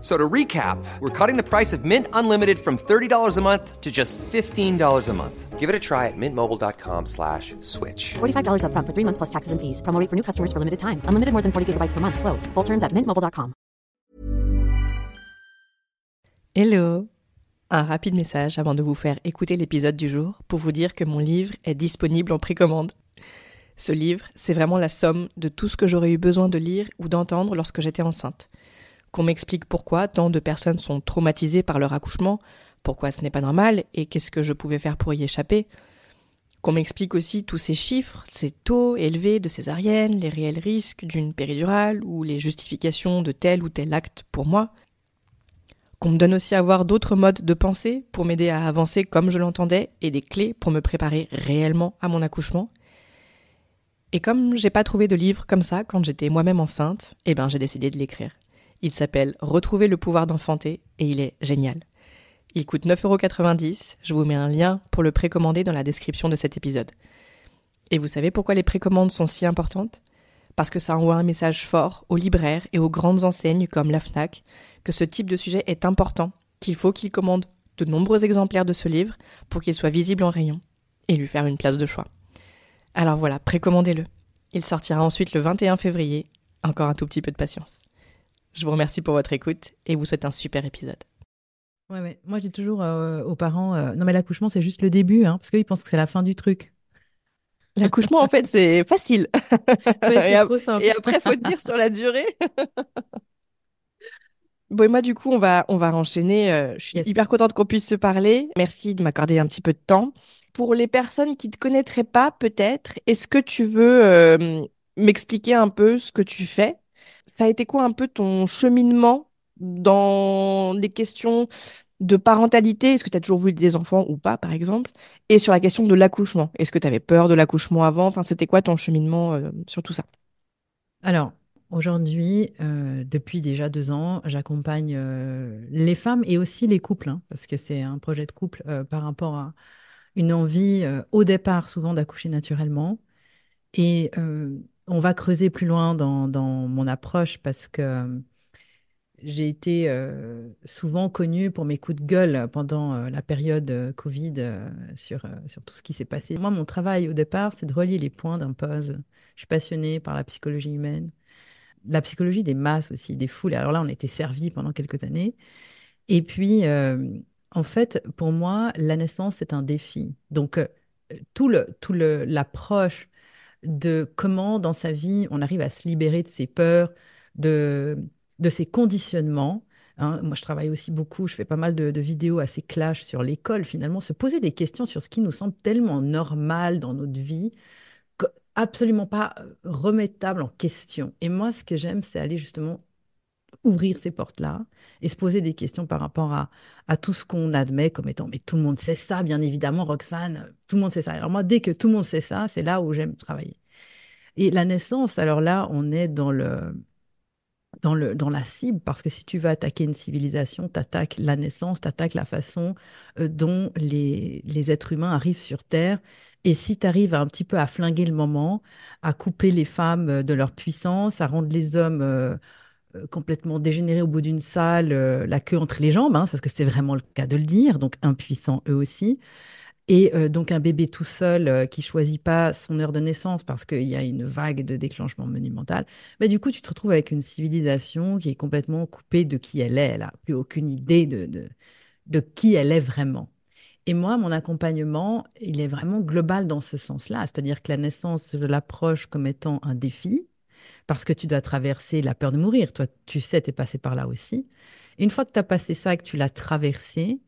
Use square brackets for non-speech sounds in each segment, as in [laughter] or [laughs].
So to recap, we're cutting the price of Mint Unlimited from $30 a month to just $15 a month. Give it a try at mintmobile.com slash switch. $45 upfront for three months plus taxes and fees. Promo rate for new customers for limited time. Unlimited more than 40 gigabytes per month. Slows. Full terms at mintmobile.com. Hello Un rapide message avant de vous faire écouter l'épisode du jour pour vous dire que mon livre est disponible en précommande. Ce livre, c'est vraiment la somme de tout ce que j'aurais eu besoin de lire ou d'entendre lorsque j'étais enceinte qu'on m'explique pourquoi tant de personnes sont traumatisées par leur accouchement, pourquoi ce n'est pas normal et qu'est-ce que je pouvais faire pour y échapper. Qu'on m'explique aussi tous ces chiffres, ces taux élevés de césarienne, les réels risques d'une péridurale ou les justifications de tel ou tel acte pour moi. Qu'on me donne aussi à voir d'autres modes de pensée pour m'aider à avancer comme je l'entendais et des clés pour me préparer réellement à mon accouchement. Et comme j'ai pas trouvé de livre comme ça quand j'étais moi-même enceinte, eh ben j'ai décidé de l'écrire. Il s'appelle Retrouver le pouvoir d'enfanter et il est génial. Il coûte 9,90€. Je vous mets un lien pour le précommander dans la description de cet épisode. Et vous savez pourquoi les précommandes sont si importantes? Parce que ça envoie un message fort aux libraires et aux grandes enseignes comme la FNAC que ce type de sujet est important, qu'il faut qu'ils commandent de nombreux exemplaires de ce livre pour qu'il soit visible en rayon et lui faire une place de choix. Alors voilà, précommandez-le. Il sortira ensuite le 21 février. Encore un tout petit peu de patience. Je vous remercie pour votre écoute et vous souhaite un super épisode. Ouais. Moi, je dis toujours euh, aux parents euh, non, mais l'accouchement, c'est juste le début, hein, parce qu'ils pensent que c'est la fin du truc. L'accouchement, en fait, c'est facile. [laughs] Ouais, et, trop simple. et après, faut dire sur la durée. [laughs] bon, et moi, du coup, on va, on va enchaîner. Euh, je suis Yes. hyper contente qu'on puisse se parler. Merci de m'accorder un petit peu de temps. Pour les personnes qui ne te connaîtraient pas, peut-être, est-ce que tu veux euh, m'expliquer un peu ce que tu fais? Ça a été quoi un peu ton cheminement dans les questions de parentalité? Est-ce que tu as toujours voulu des enfants ou pas, par exemple? Et sur la question de l'accouchement, est-ce que tu avais peur de l'accouchement avant? Enfin, c'était quoi ton cheminement euh, sur tout ça? Alors, aujourd'hui, euh, depuis déjà deux ans, j'accompagne euh, les femmes et aussi les couples, hein, parce que c'est un projet de couple par rapport à une envie au départ souvent d'accoucher naturellement. Et on va creuser plus loin dans, mon approche parce que euh, j'ai été euh, souvent connue pour mes coups de gueule pendant euh, la période Covid sur, sur tout ce qui s'est passé. Moi, mon travail au départ, c'est de relier les points d'un puzzle. Je suis passionnée par la psychologie humaine, la psychologie des masses aussi, des foules. Alors là, on était servi pendant quelques années. Et puis, en fait, pour moi, la naissance, c'est un défi. Donc, tout le, tout l'approche de comment dans sa vie on arrive à se libérer de ses peurs, de, de ses conditionnements. hein. Moi, je travaille aussi beaucoup, je fais pas mal de, de vidéos assez clash sur l'école, finalement, se poser des questions sur ce qui nous semble tellement normal dans notre vie, absolument pas euh, remettable en question. Et moi, ce que j'aime, c'est aller justement ouvrir ces portes-là et se poser des questions par rapport à, à tout ce qu'on admet comme étant, mais tout le monde sait ça, bien évidemment, Roxane, tout le monde sait ça. Alors moi, dès que tout le monde sait ça, c'est là où j'aime travailler. Et la naissance, alors là, on est dans le, dans le, dans la cible, parce que si tu veux attaquer une civilisation, tu attaques la naissance, tu attaques la façon euh, dont les, les êtres humains arrivent sur Terre. Et si tu arrives un petit peu à flinguer le moment, à couper les femmes euh, de leur puissance, à rendre les hommes euh, complètement dégénérés au bout d'une salle, euh, la queue entre les jambes, hein, parce que c'est vraiment le cas de le dire, donc impuissants eux aussi. Et euh, donc un bébé tout seul euh, qui choisit pas son heure de naissance parce qu'il y a une vague de déclenchement monumental, bah, du coup tu te retrouves avec une civilisation qui est complètement coupée de qui elle est. Elle n'a plus aucune idée de, de qui elle est vraiment. Et moi, mon accompagnement, il est vraiment global dans ce sens-là. C'est-à-dire que la naissance, je l'approche comme étant un défi, parce que tu dois traverser la peur de mourir. Toi, tu sais, tu es passé par là aussi. Une fois que tu as passé ça et que tu l'as traversé,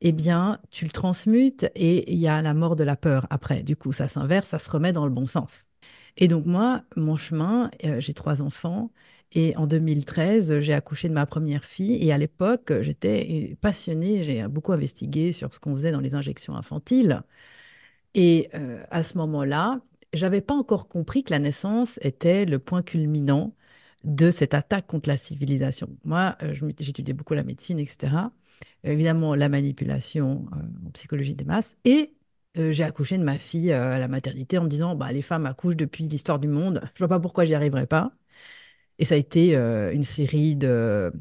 eh bien, tu le transmutes et il y a la mort de la peur après. Du coup, ça s'inverse, ça se remet dans le bon sens. Et donc moi, mon chemin, euh, j'ai trois enfants Et en 2013, j'ai accouché de ma première fille. Et à l'époque, j'étais passionnée. J'ai beaucoup investigué sur ce qu'on faisait dans les injections infantiles. Et euh, à ce moment-là, j'avais pas encore compris que la naissance était le point culminant de cette attaque contre la civilisation. Moi, euh, j'étudiais beaucoup la médecine, etc. Évidemment, la manipulation euh, en psychologie des masses. Et j'ai accouché de ma fille à la maternité en me disant, bah, les femmes accouchent depuis l'histoire du monde. Je vois pas pourquoi j'y arriverai pas. Et ça a été euh, une série de,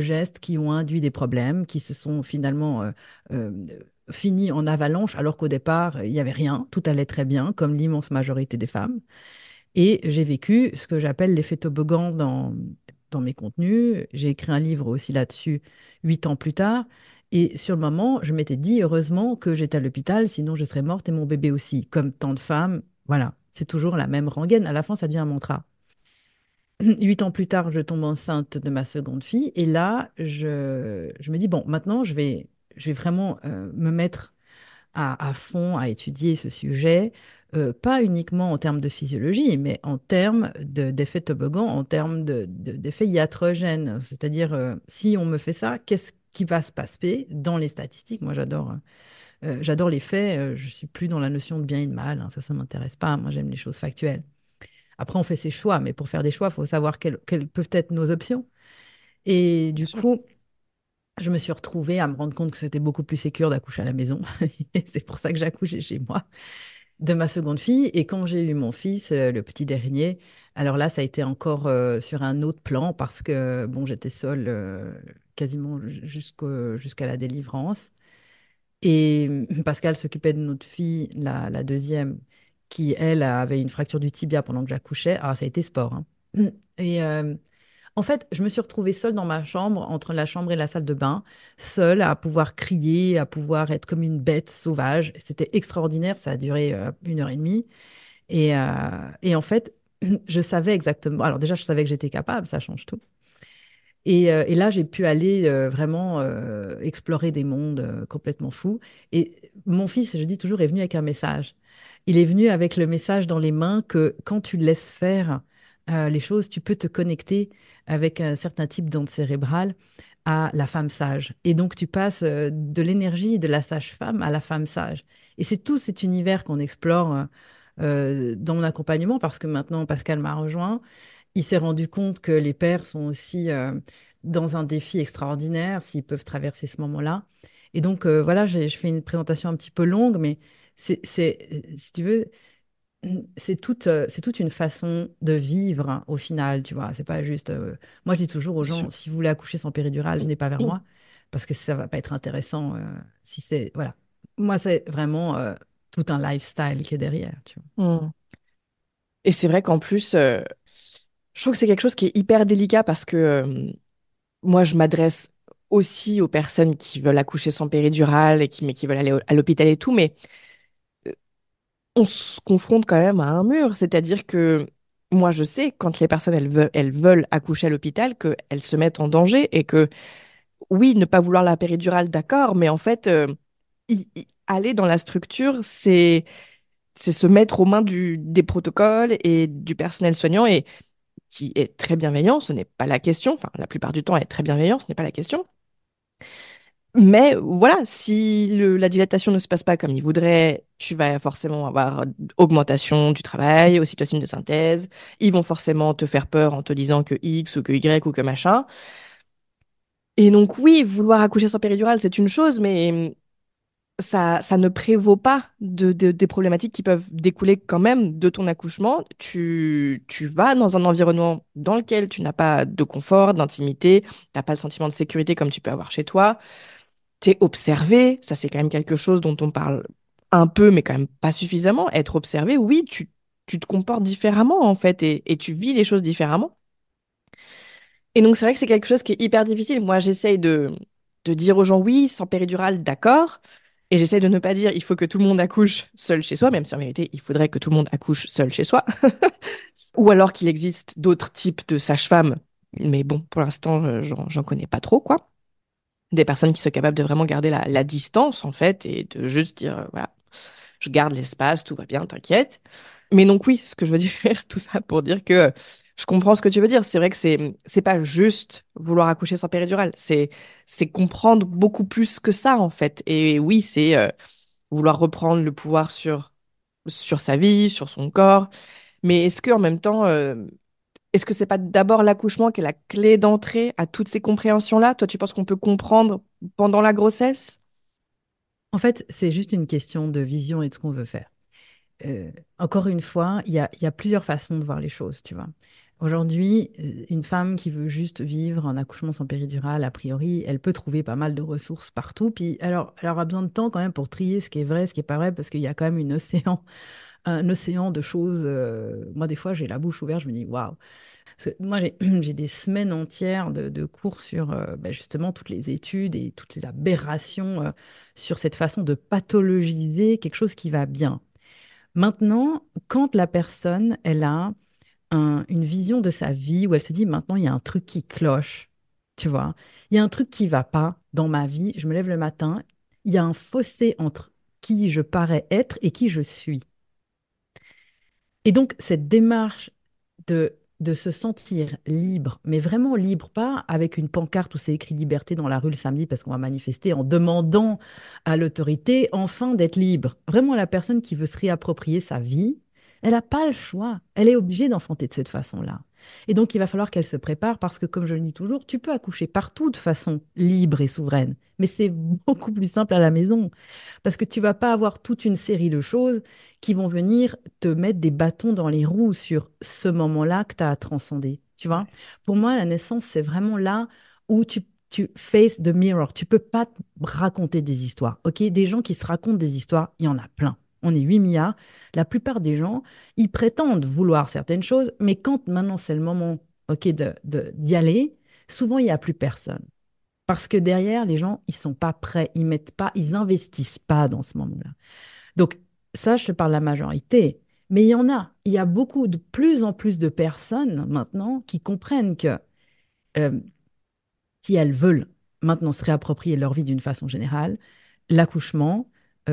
gestes qui ont induit des problèmes, qui se sont finalement finis en avalanche, alors qu'au départ, il n'y avait rien, tout allait très bien, comme l'immense majorité des femmes. Et j'ai vécu ce que j'appelle l'effet toboggan dans, dans mes contenus. J'ai écrit un livre aussi là-dessus huit ans plus tard. Et sur le moment, je m'étais dit, heureusement que j'étais à l'hôpital, sinon je serais morte et mon bébé aussi. Comme tant de femmes, voilà, c'est toujours la même rengaine. À la fin, ça devient un mantra. [clears throat] Huit ans plus tard, je tombe enceinte de ma seconde fille. Et là, je, je me dis, bon, maintenant, je vais, je vais vraiment euh, me mettre à, à, fond à étudier ce sujet, euh, pas uniquement en termes de physiologie, mais en termes d'effets toboggan, en termes d'effets de, iatrogènes. C'est-à-dire, euh, si on me fait ça, qu'est-ce qui va se passer dans les statistiques? Moi, j'adore. j'adore les faits, je suis plus dans la notion de bien et de mal, hein. ça, ça m'intéresse pas. Moi, j'aime les choses factuelles. Après, on fait ses choix, mais pour faire des choix, il faut savoir quelles, peuvent être nos options. Et du coup, je me suis retrouvée à me rendre compte que c'était beaucoup plus sécure d'accoucher à la maison. [laughs] c'est pour ça que j'ai accouché chez moi de ma seconde fille. Et quand j'ai eu mon fils, euh, le petit dernier, alors là, ça a été encore euh, sur un autre plan parce que bon, j'étais seule euh, quasiment jusqu'à la délivrance. Et Pascal s'occupait de notre fille, la, deuxième, qui, elle, avait une fracture du tibia pendant que j'accouchais. Ah, ça a été sport. Hein. Et en fait, je me suis retrouvée seule dans ma chambre, entre la chambre et la salle de bain, seule à pouvoir crier, à pouvoir être comme une bête sauvage. C'était extraordinaire, ça a duré euh, une heure et demie. Et, euh, en fait, [clears throat] je savais exactement. Alors, déjà, je savais que j'étais capable, ça change tout. Et, et là, j'ai pu aller vraiment explorer des mondes complètement fous. Et mon fils, je dis toujours, est venu avec un message il est venu avec le message dans les mains que quand tu laisses faire euh, les choses, tu peux te connecter avec un certain type d'onde cérébrale à la femme sage. Et donc, tu passes euh, de l'énergie de la sage-femme à la femme sage. Et c'est tout cet univers qu'on explore euh, dans mon accompagnement parce que maintenant, Pascal m'a rejoint. Il s'est rendu compte que les pères sont aussi dans un défi extraordinaire s'ils peuvent traverser ce moment-là. Et donc, voilà, je fais une présentation un petit peu longue, mais c'est, si tu veux, c'est toute, euh, c'est toute une façon de vivre hein, au final, tu vois. C'est pas juste. Euh, moi, je dis toujours aux gens, si vous voulez accoucher sans péridurale, venez pas vers moi, parce que ça va pas être intéressant. Euh, si c'est, voilà. Moi, c'est vraiment tout un lifestyle qui est derrière, tu vois. Mmh. Et c'est vrai qu'en plus, je trouve que c'est quelque chose qui est hyper délicat parce que moi, je m'adresse aussi aux personnes qui veulent accoucher sans péridurale et qui, mais qui veulent aller à l'hôpital et tout, mais on se confronte quand même à un mur. C'est-à-dire que moi, je sais, quand les personnes, elles veulent, accoucher à l'hôpital, qu'elles se mettent en danger et que, oui, ne pas vouloir la péridurale, d'accord, mais en fait, euh, aller dans la structure, c'est c'est se mettre aux mains du, des protocoles et du personnel soignant et qui est très bienveillant, ce n'est pas la question. Enfin, la plupart du temps, est très bienveillant, ce n'est pas la question. Mais voilà, si la dilatation ne se passe pas comme il voudrait, tu vas forcément avoir augmentation du travail, ocytocine de synthèse. Ils vont forcément te faire peur en te disant que X ou que Y ou que machin. Et donc oui, vouloir accoucher sans péridurale, c'est une chose, mais ça, ne prévaut pas de, des problématiques qui peuvent découler quand même de ton accouchement. Tu, tu vas dans un environnement dans lequel tu n'as pas de confort, d'intimité, tu n'as pas le sentiment de sécurité comme tu peux avoir chez toi t'es observé, ça c'est quand même quelque chose dont on parle un peu, mais quand même pas suffisamment. Être observé, oui, tu, tu te comportes différemment en fait et, et tu vis les choses différemment. Et donc c'est vrai que c'est quelque chose qui est hyper difficile. Moi, j'essaye de, de dire aux gens oui, sans péridurale, d'accord. Et j'essaie de ne pas dire il faut que tout le monde accouche seul chez soi, même si en vérité, il faudrait que tout le monde accouche seul chez soi. [laughs] Ou alors qu'il existe d'autres types de sages-femmes. Mais bon, pour l'instant, euh, j'en connais pas trop, quoi des personnes qui sont capables de vraiment garder la, distance, en fait, et de juste dire, euh, voilà, je garde l'espace, tout va bien, t'inquiète. Mais donc oui, ce que je veux [laughs] dire, tout ça pour dire que Je comprends ce que tu veux dire. C'est vrai que c'est c'est pas juste vouloir accoucher sans péridurale. C'est c'est comprendre beaucoup plus que ça en fait. Et oui, c'est euh, vouloir reprendre le pouvoir sur sur sa vie, sur son corps. Mais est-ce que en même temps, euh, est-ce que c'est pas d'abord l'accouchement qui est la clé d'entrée à toutes ces compréhensions-là? Toi, tu penses qu'on peut comprendre pendant la grossesse? En fait, c'est juste une question de vision et de ce qu'on veut faire. Euh, encore une fois, il y a, plusieurs façons de voir les choses, tu vois. Aujourd'hui, euh, une femme qui veut juste vivre un accouchement sans péridurale, a priori, elle peut trouver pas mal de ressources partout. Puis, alors, elle aura besoin de temps quand même pour trier ce qui est vrai, ce qui est pas vrai, parce qu'il y a quand même une océan, un océan de choses. euh, moi, des fois, j'ai la bouche ouverte, je me dis, waouh. Moi, [clears throat] j'ai des semaines entières de, cours sur euh, ben, justement toutes les études et toutes les aberrations euh, sur cette façon de pathologiser quelque chose qui va bien. Maintenant, quand la personne, elle a un- une vision de sa vie où elle se dit maintenant il y a un truc qui cloche, tu vois. Il y a un truc qui va pas dans ma vie. Je me lève le matin, il y a un fossé entre qui je parais être et qui je suis. Et donc cette démarche de de se sentir libre, mais vraiment libre, pas avec une pancarte où c'est écrit liberté dans la rue le samedi parce qu'on va manifester en demandant à l'autorité enfin d'être libre. Vraiment la personne qui veut se réapproprier sa vie, elle n'a pas le choix. Elle est obligée d'enfanter de cette façon-là. Et donc, il va falloir qu'elle se prépare parce que, comme je le dis toujours, tu peux accoucher partout de façon libre et souveraine, mais c'est beaucoup plus simple à la maison parce que tu vas pas avoir toute une série de choses qui vont venir te mettre des bâtons dans les roues sur ce moment-là que tu as à transcender. Tu vois? Pour moi, la naissance, c'est vraiment là où tu, tu face the mirror. Tu peux pas te raconter des histoires. OK? Des gens qui se racontent des histoires, il y en a plein. On est 8 milliards. La plupart des gens, ils prétendent vouloir certaines choses, mais quand maintenant c'est le moment, OK, de, de- d'y aller, souvent il n'y a plus personne. Parce que derrière, les gens, ils sont pas prêts, ils mettent pas, ils investissent pas dans ce moment-là. Donc, ça, je te parle de la majorité. Mais il y en a. Il y a beaucoup de plus en plus de personnes maintenant qui comprennent que euh, si elles veulent maintenant se réapproprier leur vie d'une façon générale, l'accouchement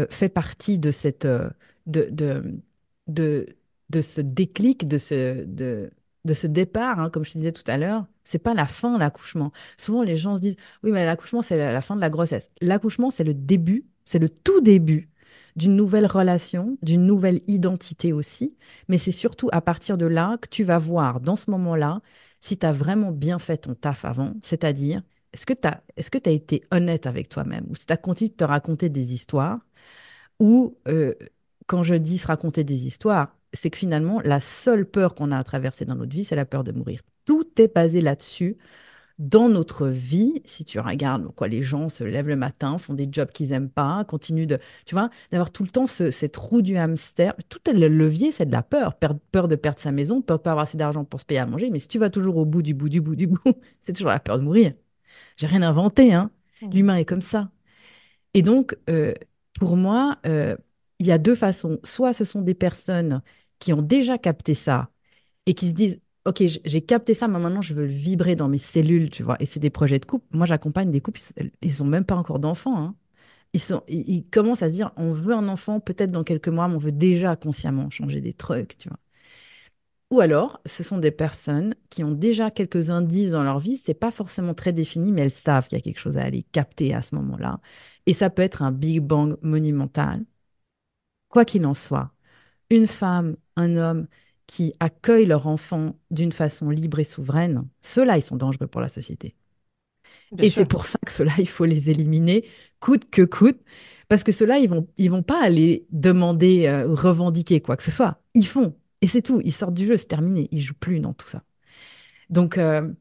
fait partie de cette euh, de, de, de, de ce déclic, de ce, de, de ce départ, hein, comme je te disais tout à l'heure. C'est pas la fin, l'accouchement. Souvent, les gens se disent, oui, mais l'accouchement, c'est la, fin de la grossesse. L'accouchement, c'est le début, c'est le tout début d'une nouvelle relation, d'une nouvelle identité aussi. Mais c'est surtout à partir de là que tu vas voir, dans ce moment-là, si tu as vraiment bien fait ton taf avant, c'est-à-dire, est-ce que tu as été honnête avec toi-même? Ou si tu as continué de te raconter des histoires ou euh, quand je dis se raconter des histoires, c'est que finalement, la seule peur qu'on a à traverser dans notre vie, c'est la peur de mourir. Tout est basé là-dessus. Dans notre vie, si tu regardes quoi, les gens se lèvent le matin, font des jobs qu'ils n'aiment pas, continuent de, tu vois, d'avoir tout le temps ce- cette roue du hamster. Tout le levier, c'est de la peur. Peur de perdre sa maison, peur de pas avoir assez d'argent pour se payer à manger. Mais si tu vas toujours au bout du bout du bout du bout, [laughs] c'est toujours la peur de mourir. J'ai rien inventé, hein. L'humain est comme ça. Et donc, euh, pour moi, euh, il y a deux façons. Soit ce sont des personnes qui ont déjà capté ça et qui se disent, OK, j'ai capté ça, mais maintenant je veux le vibrer dans mes cellules, tu vois. Et c'est des projets de couple. Moi, j'accompagne des couples, ils sont même pas encore d'enfants, hein. Ils commencent à se dire, on veut un enfant peut-être dans quelques mois, mais on veut déjà consciemment changer des trucs, tu vois. Ou alors, ce sont des personnes qui ont déjà quelques indices dans leur vie, c'est pas forcément très défini, mais elles savent qu'il y a quelque chose à aller capter à ce moment-là. Et ça peut être un Big Bang monumental. Quoi qu'il en soit, une femme, un homme qui accueillent leur enfant d'une façon libre et souveraine, ceux-là, ils sont dangereux pour la société. Bien Et c'est pour ça que ceux-là, il faut les éliminer, coûte que coûte, parce que ceux-là, ils vont, ils vont pas aller demander, euh, revendiquer quoi que ce soit. Ils font. Et c'est tout. Ils sortent du jeu, c'est terminé. Ils jouent plus dans tout ça. Donc, euh,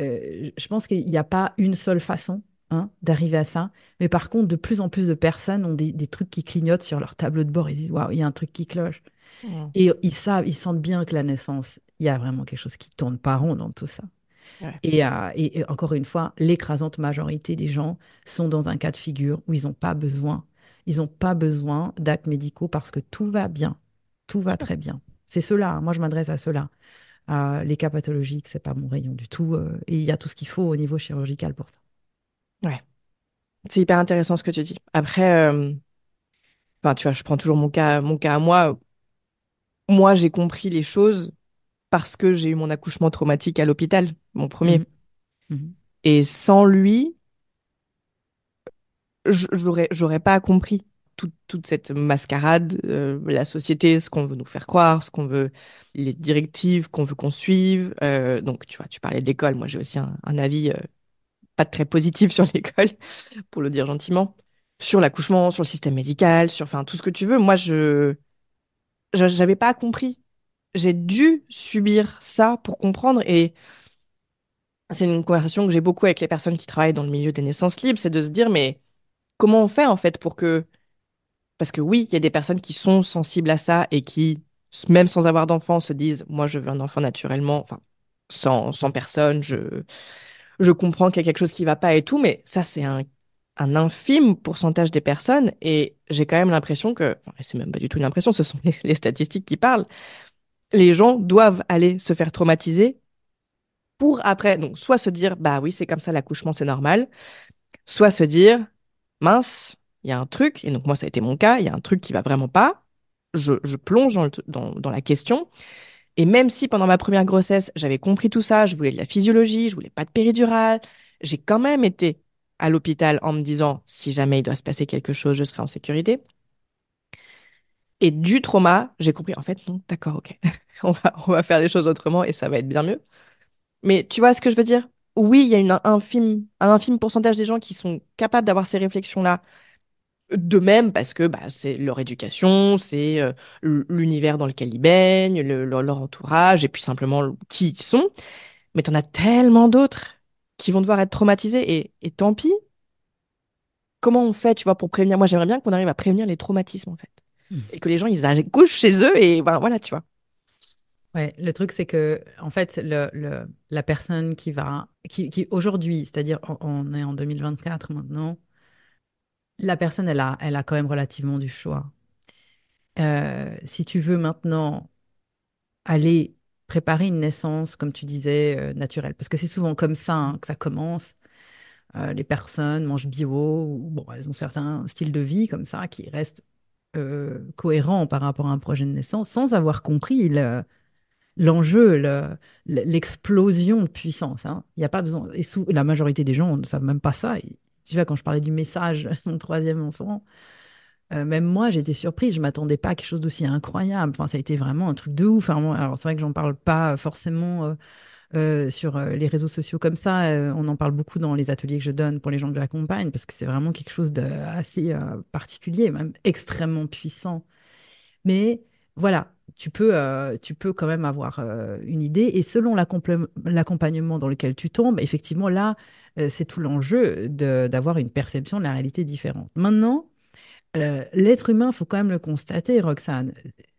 euh, je pense qu'il n'y a pas une seule façon hein, d'arriver à ça. Mais par contre, de plus en plus de personnes ont des, des trucs qui clignotent sur leur tableau de bord. Ils disent, waouh, il y a un truc qui cloche. Et ils savent, ils sentent bien que la naissance, il y a vraiment quelque chose qui tourne pas rond dans tout ça. Ouais. Et, euh, et- et encore une fois, l'écrasante majorité des gens sont dans un cas de figure où ils n'ont pas besoin. Ils n'ont pas besoin d'actes médicaux parce que tout va bien. Tout va très bien. C'est ceux-là. hein. Moi, je m'adresse à ceux-là. Euh, les cas pathologiques, c'est pas mon rayon du tout. euh, et il y a tout ce qu'il faut au niveau chirurgical pour ça. Ouais. C'est hyper intéressant ce que tu dis. Après, euh, enfin, tu vois, je prends toujours mon cas, mon cas à moi. Moi, j'ai compris les choses parce que j'ai eu mon accouchement traumatique à l'hôpital, mon premier. Mhm. Mhm. Et sans lui, je- j'aurais, j'aurais pas compris toute, toute cette mascarade, euh, la société, ce qu'on veut nous faire croire, ce qu'on veut, les directives qu'on veut qu'on suive. Euh, donc, tu vois, tu parlais de l'école. Moi, j'ai aussi un, un avis pas très positif sur [laughs] l'école, pour le dire gentiment, sur l'accouchement, sur le système médical, sur, enfin, tout ce que tu veux. Moi, je, j'avais pas compris. J'ai dû subir ça pour comprendre et c'est une conversation que j'ai beaucoup avec les personnes qui travaillent dans le milieu des naissances libres, c'est de se dire, mais comment on fait en fait pour que... Parce que oui, il y a des personnes qui sont sensibles à ça et qui, même sans avoir d'enfant, se disent, moi je veux un enfant naturellement, enfin, sans, sans personne, je, je comprends qu'il y a quelque chose qui va pas et tout, mais ça c'est un, infime pourcentage des personnes et j'ai quand même l'impression que, c'est même pas du tout une impression, ce sont [laughs] les, statistiques qui parlent, les gens doivent aller se faire traumatiser pour après, donc soit se dire, bah oui, c'est comme ça, l'accouchement c'est normal, soit se dire, mince, il y a un truc, et donc moi ça a été mon cas, il y a un truc qui va vraiment pas, je, je plonge dans, dans la question, et même si pendant ma première grossesse, j'avais compris tout ça, je voulais de la physiologie, je voulais pas de péridurale, j'ai quand même été à l'hôpital en me disant, si jamais il doit se passer quelque chose, je serai en sécurité. Et du trauma, j'ai compris, en fait, non, d'accord, ok, [laughs] on va, on va faire les choses autrement et ça va être bien mieux. Mais tu vois ce que je veux dire? Oui, il y a une infime, un infime pourcentage des gens qui sont capables d'avoir ces réflexions-là de même parce que bah, c'est leur éducation, c'est euh, l'univers dans lequel ils baignent, le- leur, leur entourage et puis simplement qui ils sont. Mais t'en as tellement d'autres qui vont devoir être traumatisés et, et tant pis. Comment on fait, tu vois, pour prévenir? Moi, j'aimerais bien qu'on arrive à prévenir les traumatismes en fait. Mhm. Et que les gens, ils accouchent chez eux et voilà, voilà, tu vois. Ouais, le truc, c'est que, en fait, le, le- la personne qui va, qui, qui aujourd'hui, c'est-à-dire, on, on est en 2024 maintenant, la personne, elle a, elle a quand même relativement du choix. Euh, si tu veux maintenant aller préparer une naissance, comme tu disais, euh, naturelle, parce que c'est souvent comme ça hein, que ça commence. Euh, les personnes mangent bio, ou bon, elles ont certains styles de vie comme ça qui restent cohérents par rapport à un projet de naissance, sans avoir compris le- l'enjeu, le- le- l'explosion de puissance. hein. Il n'y a pas besoin. Et sous, la majorité des gens ne savent même pas ça. Tu vois, quand je parlais du message [laughs] mon troisième enfant, euh, même moi, été surprise. Je m'attendais pas à quelque chose d'aussi incroyable. Enfin, ça a été vraiment un truc de ouf. Enfin, moi- alors, c'est vrai que j'en parle pas forcément euh, euh, sur euh, les réseaux sociaux comme ça. Euh, on en parle beaucoup dans les ateliers que je donne pour les gens que j'accompagne parce que c'est vraiment quelque chose d'assez particulier, même extrêmement puissant. Mais voilà, tu peux, euh, tu peux quand même avoir euh, une idée. Et selon l'accompagnement dans lequel tu tombes, effectivement, là, euh, c'est tout l'enjeu d'avoir une perception de la réalité différente. Maintenant, l'être humain, faut quand même le constater, Roxane.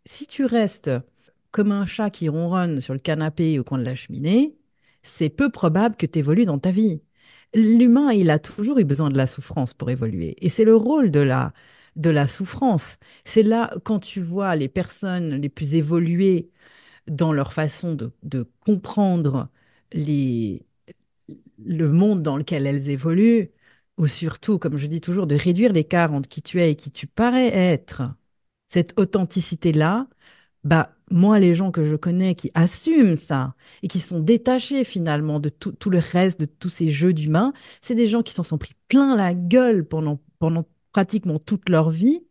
Si tu restes comme un chat qui ronronne sur le canapé au coin de la cheminée, c'est peu probable que tu évolues dans ta vie. L'humain, il a toujours eu besoin de la souffrance pour évoluer. Et c'est le rôle de la, de la souffrance. C'est là, quand tu vois les personnes les plus évoluées dans leur façon de, comprendre le monde dans lequel elles évoluent, ou surtout, comme je dis toujours, de réduire l'écart entre qui tu es et qui tu parais être, cette authenticité-là, bah, moi, les gens que je connais qui assument ça et qui sont détachés finalement de tout, tout le reste, de tous ces jeux d'humains, c'est des gens qui s'en sont pris plein la gueule pendant, pendant pratiquement toute leur vie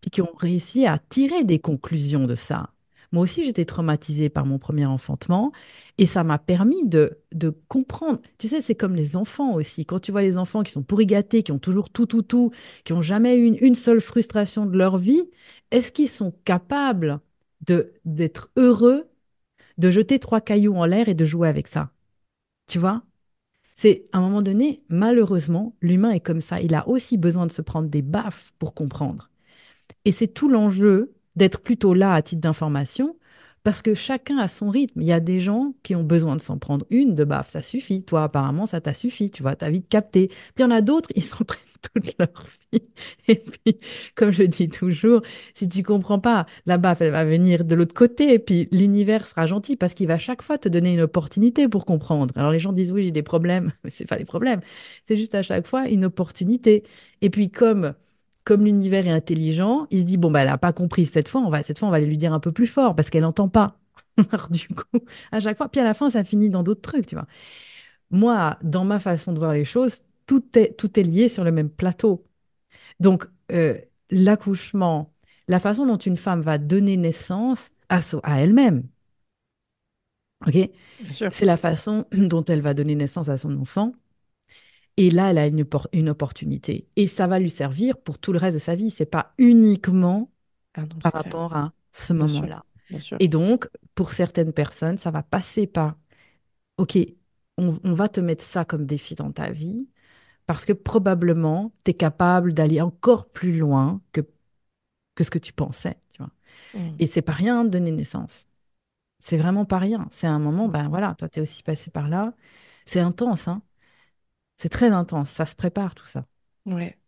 puis qui ont réussi à tirer des conclusions de ça. Moi aussi, j'étais traumatisée par mon premier enfantement et ça m'a permis de, de comprendre. Tu sais, c'est comme les enfants aussi. Quand tu vois les enfants qui sont pourri gâtés, qui ont toujours tout, tout, tout, qui n'ont jamais eu une, une seule frustration de leur vie, est-ce qu'ils sont capables de d'être heureux, de jeter trois cailloux en l'air et de jouer avec ça? Tu vois? C'est à un moment donné, malheureusement, l'humain est comme ça. Il a aussi besoin de se prendre des baffes pour comprendre. Et c'est tout l'enjeu d'être plutôt là à titre d'information, parce que chacun a son rythme. Il y a des gens qui ont besoin de s'en prendre une de baffe, ça suffit. Toi, apparemment, ça t'a suffi, tu vois, t'as vite capté. Puis il y en a d'autres, ils [laughs] s'en prennent toute leur vie. Et puis, comme je dis toujours, si tu comprends pas, la baffe, elle va venir de l'autre côté, et puis l'univers sera gentil parce qu'il va chaque fois te donner une opportunité pour comprendre. Alors les gens disent oui, j'ai des problèmes, [laughs] mais c'est pas des problèmes, c'est juste à chaque fois une opportunité. Et puis comme comme l'univers est intelligent, il se dit bon bah elle a pas compris cette fois, on va cette fois on va aller lui dire un peu plus fort parce qu'elle n'entend pas. [laughs] Alors, du coup, à chaque fois, puis à la fin, ça finit dans d'autres trucs, tu vois. Moi, dans ma façon de voir les choses, tout est, tout est lié sur le même plateau. Donc, euh, l'accouchement, la façon dont une femme va donner naissance à, so- à elle-même, ok? C'est la façon dont elle va donner naissance à son enfant. Et là, elle a une, une opportunité. Et ça va lui servir pour tout le reste de sa vie. C'est pas uniquement Ah non, par clair. rapport à ce moment-là. Et donc, pour certaines personnes, ça va passer par, OK, on, on va te mettre ça comme défi dans ta vie parce que probablement, tu es capable d'aller encore plus loin que, que ce que tu pensais, tu vois. Mm. Et c'est pas rien de donner naissance. C'est vraiment pas rien. C'est un moment, ben voilà, toi, tu es aussi passé par là. C'est intense, hein. C'est très intense. Ça se prépare, tout ça. Ouais.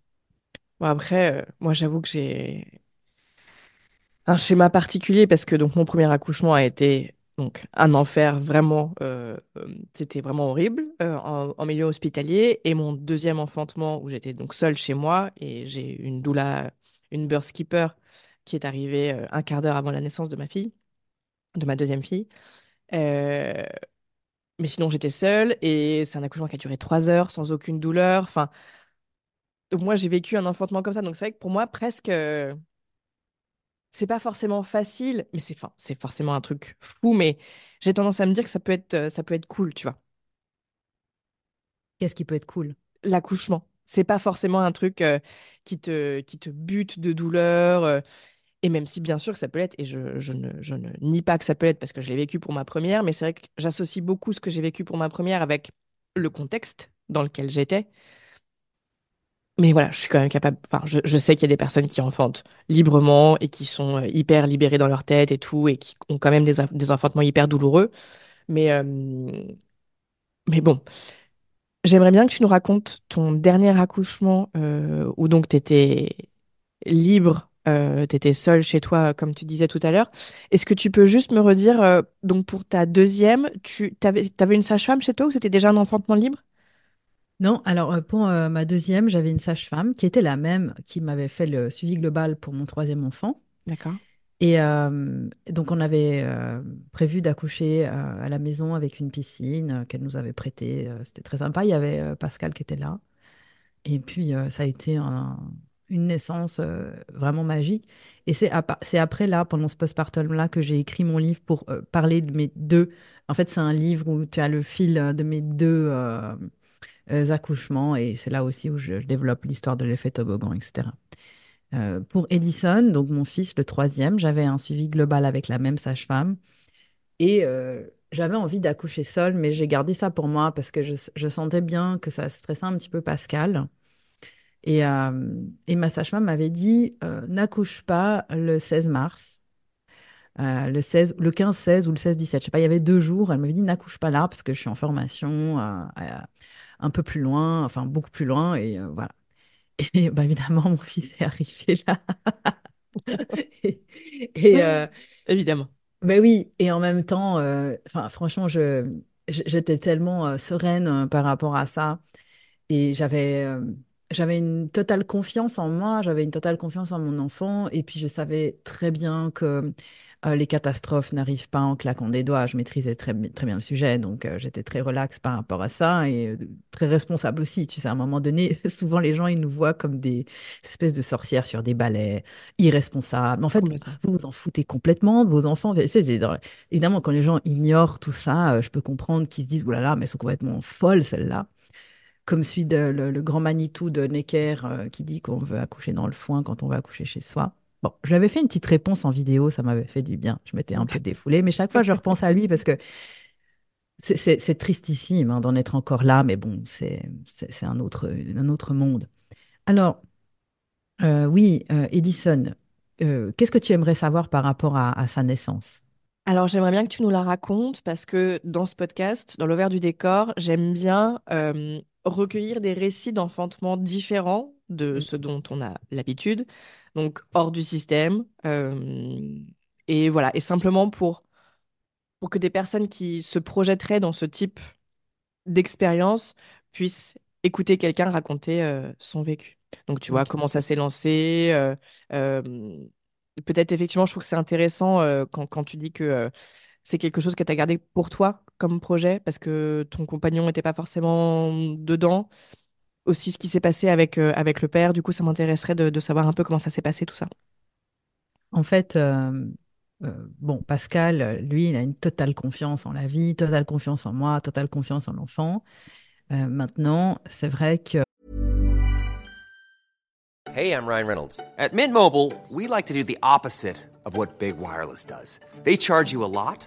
Bon, après, euh, moi, j'avoue que j'ai un schéma particulier parce que donc mon premier accouchement a été donc un enfer vraiment. euh, euh, c'était vraiment horrible en, milieu hospitalier. Et mon deuxième enfantement où j'étais donc seule chez moi et j'ai une doula, une birth keeper qui est arrivée un quart d'heure avant la naissance de ma fille, de ma deuxième fille. Mais sinon, j'étais seule et c'est un accouchement qui a duré trois heures sans aucune douleur. Enfin, moi, j'ai vécu un enfantement comme ça. Donc, c'est vrai que pour moi, presque, euh, c'est pas forcément facile, mais c'est enfin, c'est forcément un truc fou. Mais j'ai tendance à me dire que ça peut être, euh, ça peut être cool, tu vois. Qu'est-ce qui peut être cool? L'accouchement, c'est pas forcément un truc euh, qui te, qui te bute de douleur. Et même si, bien sûr, que ça peut l'être, et je, je ne, nie pas que ça peut l'être parce que je l'ai vécu pour ma première, mais c'est vrai que j'associe beaucoup ce que j'ai vécu pour ma première avec le contexte dans lequel j'étais. Mais voilà, je suis quand même capable. Enfin, je, sais qu'il y a des personnes qui enfantent librement et qui sont euh, hyper libérées dans leur tête et tout, et qui ont quand même des enfantements hyper douloureux. Mais, euh, mais bon, j'aimerais bien que tu nous racontes ton dernier accouchement euh, où donc tu étais libre, euh, tu étais seule chez toi, comme tu disais tout à l'heure. Est-ce que tu peux juste me redire, euh, donc pour ta deuxième, tu t'avais, t'avais une sage-femme chez toi ou c'était déjà un enfantement libre? Non, alors euh, pour euh, ma deuxième, j'avais une sage-femme qui était la même qui m'avait fait le suivi global pour mon troisième enfant. D'accord. Et donc, on avait prévu d'accoucher à la maison avec une piscine qu'elle nous avait prêtée. C'était très sympa. Il y avait Pascal qui était là. Et puis, ça a été un- une naissance euh, vraiment magique. Et c'est après, là, pendant ce postpartum-là, que j'ai écrit mon livre pour euh, parler de mes deux. En fait, c'est un livre où tu as le fil euh, de mes deux accouchements. Et c'est là aussi où je, développe l'histoire de l'effet toboggan, etc. Pour Edison, donc mon fils, le troisième, j'avais un suivi global avec la même sage-femme et j'avais envie d'accoucher seule, mais j'ai gardé ça pour moi parce que je sentais bien que ça stressait un petit peu Pascal. Et, euh, et ma sage-femme m'avait dit euh, n'accouche pas le 16 mars, euh, le 16, le 15-16 ou le 16-17. Je sais pas, il y avait deux jours. Elle m'avait dit n'accouche pas là parce que je suis en formation un peu plus loin, enfin beaucoup plus loin. Et voilà. Et [laughs] bah, évidemment, mon fils est arrivé là. [laughs] Et, et, Évidemment. ben oui, et en même temps, euh, franchement, je, j'étais tellement euh, sereine euh, par rapport à ça. Et j'avais j'avais une totale confiance en moi, j'avais une totale confiance en mon enfant. Et puis, je savais très bien que euh, les catastrophes n'arrivent pas en claquant des doigts. Je maîtrisais très, très bien le sujet, donc euh, j'étais très relaxe par rapport à ça et euh, très responsable aussi. Tu sais, à un moment donné, [laughs] souvent les gens, ils nous voient comme des espèces de sorcières sur des balais, irresponsables. En fait, vous vous en foutez complètement de vos enfants. C'est- c'est dans- Évidemment, quand les gens ignorent tout ça, je peux comprendre qu'ils se disent, oh là là, mais elles sont complètement folles, celles-là. Comme celui de le, grand Manitou de Necker euh, qui dit qu'on veut accoucher dans le foin quand on va accoucher chez soi. Bon, je lui avais fait une petite réponse en vidéo, ça m'avait fait du bien. Je m'étais un peu défoulée, mais chaque fois je repense à lui parce que c'est tristissime hein, d'en être encore là, mais bon, c'est un autre, un autre monde. Alors, euh, oui, euh, Edison, qu'est-ce que tu aimerais savoir par rapport à, à sa naissance? Alors, j'aimerais bien que tu nous la racontes parce que dans ce podcast, dans l'Ovaire du décor, j'aime bien recueillir des récits d'enfantement différents de Mm. ce dont on a l'habitude, donc hors du système. euh, et voilà, et simplement pour, pour que des personnes qui se projetteraient dans ce type d'expérience puissent écouter quelqu'un raconter euh, son vécu. Donc, tu vois, comment ça s'est lancé. euh, peut-être, effectivement, je trouve que c'est intéressant quand, quand tu dis que... c'est quelque chose que tu as gardé pour toi comme projet parce que ton compagnon n'était pas forcément dedans. Aussi, ce qui s'est passé avec, euh, avec le père, du coup, ça m'intéresserait de, de, savoir un peu comment ça s'est passé tout ça. En fait, euh, euh, bon, Pascal, lui, il a une totale confiance en la vie, totale confiance en moi, totale confiance en l'enfant. Euh, maintenant, c'est vrai que. Hey, I'm Ryan Reynolds. At Mint Mobile, we like to do the opposite of what Big Wireless does. They charge you a lot,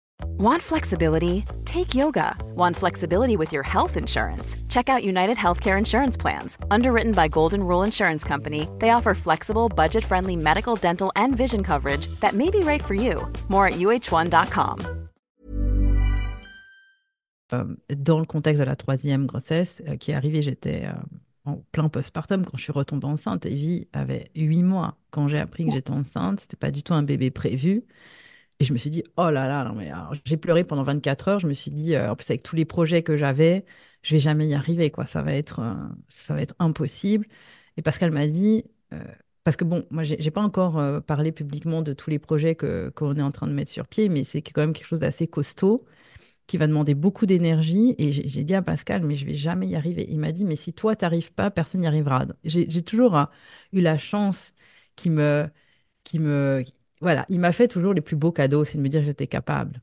Want flexibility? Take yoga. Want flexibility with your health insurance? Check out United Healthcare Insurance Plans. Underwritten by Golden Rule Insurance Company, they offer flexible, budget-friendly medical, dental, and vision coverage that may be right for you. More at uh1.com. Euh, dans le contexte de la troisième grossesse euh, qui est arrivée, j'étais euh, en plein postpartum quand je suis retombée enceinte. Evie avait huit mois quand j'ai appris que j'étais enceinte. C'était pas du tout un bébé prévu. Et je me suis dit, oh là là, non mais j'ai pleuré pendant 24 heures. Je me suis dit, en plus avec tous les projets que j'avais, je vais jamais y arriver, quoi. Ça va être, ça va être impossible. Et Pascal m'a dit, parce que bon, moi, j'ai pas encore parlé publiquement de tous les projets que qu'on est en train de mettre sur pied, mais c'est quand même quelque chose d'assez costaud qui va demander beaucoup d'énergie. Et j'ai dit à Pascal, mais je vais jamais y arriver. Il m'a dit, mais si toi, tu n'arrives pas, personne n'y arrivera. J'ai toujours hein, eu la chance qui me, qui me, voilà, il m'a fait toujours les plus beaux cadeaux, c'est de me dire que j'étais capable.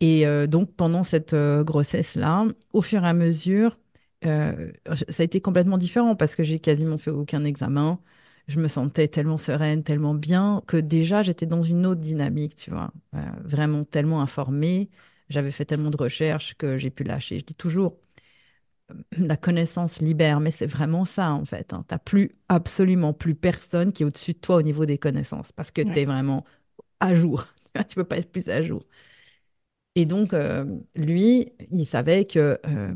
Et euh, donc, pendant cette euh, grossesse-là, au fur et à mesure, euh, ça a été complètement différent parce que j'ai quasiment fait aucun examen. Je me sentais tellement sereine, tellement bien que déjà j'étais dans une autre dynamique, tu vois, vraiment tellement informée. J'avais fait tellement de recherches que j'ai pu lâcher. Je dis toujours, la connaissance libère, mais c'est vraiment ça en fait. Hein. Tu n'as plus absolument plus personne qui est au-dessus de toi au niveau des connaissances parce que tu es vraiment à jour. [laughs] tu peux pas être plus à jour. Et donc, euh, lui, il savait que euh,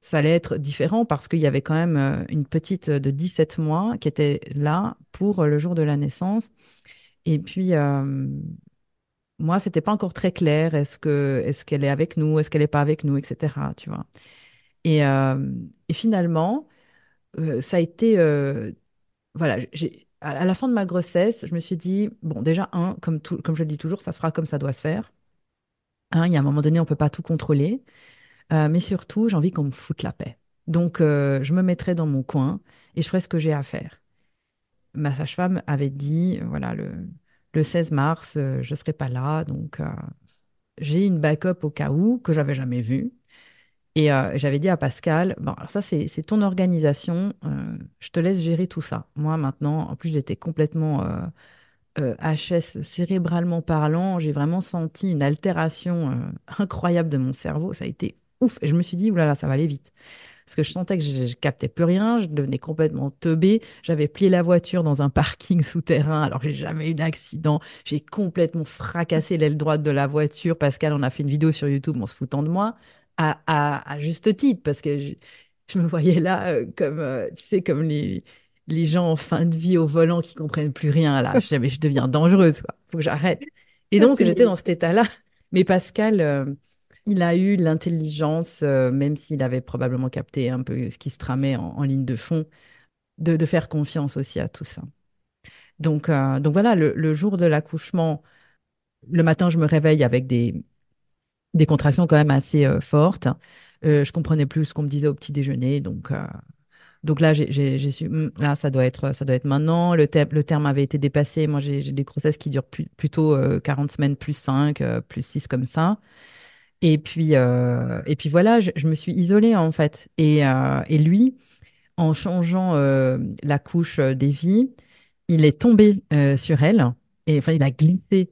ça allait être différent parce qu'il y avait quand même euh, une petite de 17 mois qui était là pour le jour de la naissance. Et puis, moi, c'était pas encore très clair. Est-ce que est-ce qu'elle est avec nous, est-ce qu'elle est pas avec nous, etc. Tu vois. Et, euh, et finalement, euh, ça a été euh, voilà. J'ai, à la fin de ma grossesse, je me suis dit bon, déjà un, comme tout, comme je le dis toujours, ça se fera comme ça doit se faire. Hein, il y a un moment donné, on peut pas tout contrôler, mais surtout, j'ai envie qu'on me foute la paix. Donc, je me mettrai dans mon coin et je ferai ce que j'ai à faire. Ma sage-femme avait dit voilà le le 16 mars, je ne serai pas là. Donc, j'ai une backup au cas où que j'avais jamais vue. Et euh, j'avais dit à Pascal, bon, ça, c'est ton organisation, je te laisse gérer tout ça. Moi, maintenant, en plus, j'étais complètement HS, cérébralement parlant, j'ai vraiment senti une altération [laughs] incroyable de mon cerveau. Ça a été ouf. Et je me suis dit, oulala, ça va aller vite parce que je sentais que je, ne captais plus rien, je devenais complètement teubée. J'avais plié la voiture dans un [laughs] parking souterrain alors que j'ai jamais eu d'accident. J'ai complètement fracassé l'aile droite de la voiture. Pascal en a fait une vidéo sur YouTube en se foutant de moi, à, à, juste titre, parce que je, me voyais là euh, comme, euh, tu sais, comme les, les gens en fin de vie au volant qui comprennent plus rien. Là, je, je deviens dangereuse, quoi. Faut que j'arrête. Et donc, j'étais dans cet état-là. Mais Pascal, euh, il a eu l'intelligence, même s'il avait probablement capté un peu ce qui se tramait en, ligne de fond, de, faire confiance aussi à tout ça. Donc, donc voilà, le, jour de l'accouchement, le matin, je me réveille avec des, des contractions quand même assez euh, fortes. je comprenais plus ce qu'on me disait au petit déjeuner, donc donc là, j'ai su, hmm, là, ça doit être, ça doit être maintenant. Le, le terme avait été dépassé. Moi, j'ai des grossesses qui durent plutôt 40 semaines plus 5, plus 6 comme ça. Et puis, euh, et puis voilà, je, me suis isolée en fait. Et, euh, et lui, en changeant euh, la couche d'Evie, il est tombé sur elle. Et enfin, il a glissé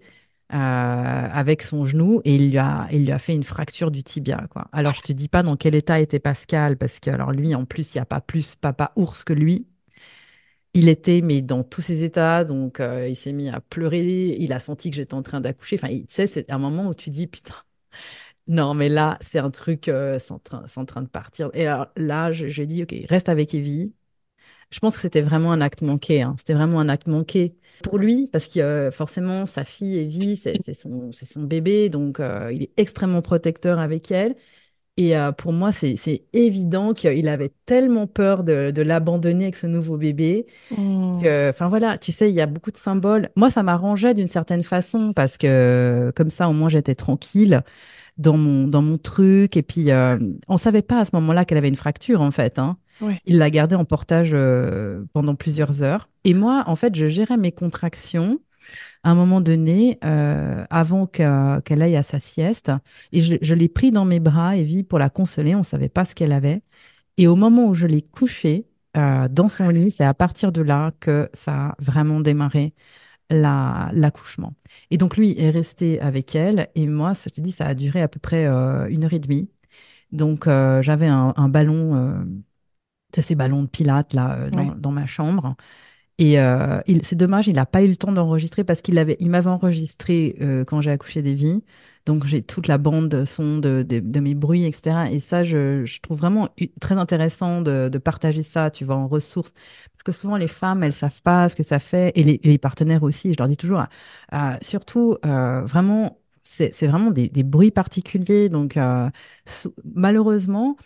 avec son genou et il lui a, il lui a fait une fracture du tibia. Quoi. Alors, je te dis pas dans quel état était Pascal, parce que alors lui, en plus, il n'y a pas plus papa ours que lui. Il était, mais dans tous ses états, donc il s'est mis à pleurer, il a senti que j'étais en train d'accoucher. Enfin, tu sais, c'est un moment où tu dis, putain, non, mais là, c'est un truc, euh, c'est en train, de partir. Et alors là, j'ai dit, OK, reste avec Evie. Je pense que c'était vraiment un acte manqué. hein. C'était vraiment un acte manqué pour lui, parce que euh, forcément, sa fille, Evie, c'est c'est son, bébé, donc euh, il est extrêmement protecteur avec elle. Et euh, pour moi, c'est évident qu'il avait tellement peur de, de l'abandonner avec ce nouveau bébé Mm. que, enfin voilà, tu sais, il y a beaucoup de symboles. Moi, ça m'arrangeait d'une certaine façon parce que comme ça, au moins, j'étais tranquille dans mon, dans mon truc. Et puis, on savait pas à ce moment-là qu'elle avait une fracture, en fait. Hein. Il l'a gardée en portage euh, pendant plusieurs heures. Et moi, en fait, je gérais mes contractions à un moment donné, euh, avant que- qu'elle aille à sa sieste. Et je, l'ai pris dans mes bras, Evie, pour la consoler. On savait pas ce qu'elle avait. Et au moment où je l'ai couchée euh, dans son lit, c'est à partir de là que ça a vraiment démarré la- l'accouchement. Et donc lui est resté avec elle et moi, je te dis, ça a duré à peu près une heure et demie. Donc j'avais un, ballon, ces ballons de pilates là euh, dans, Ouais. dans ma chambre. Et euh, c'est dommage, il n'a pas eu le temps d'enregistrer parce qu'il avait, il m'avait enregistré euh, quand j'ai accouché d'Evie. Donc j'ai toute la bande son de, de, de mes bruits, etc. Et ça, je, je trouve vraiment très intéressant de, de partager ça, tu vois, en ressources. Parce que souvent, les femmes, elles savent pas ce que ça fait. Et les, et les partenaires aussi, je leur dis toujours, euh, surtout, vraiment, c'est vraiment des, des bruits particuliers. Donc, malheureusement,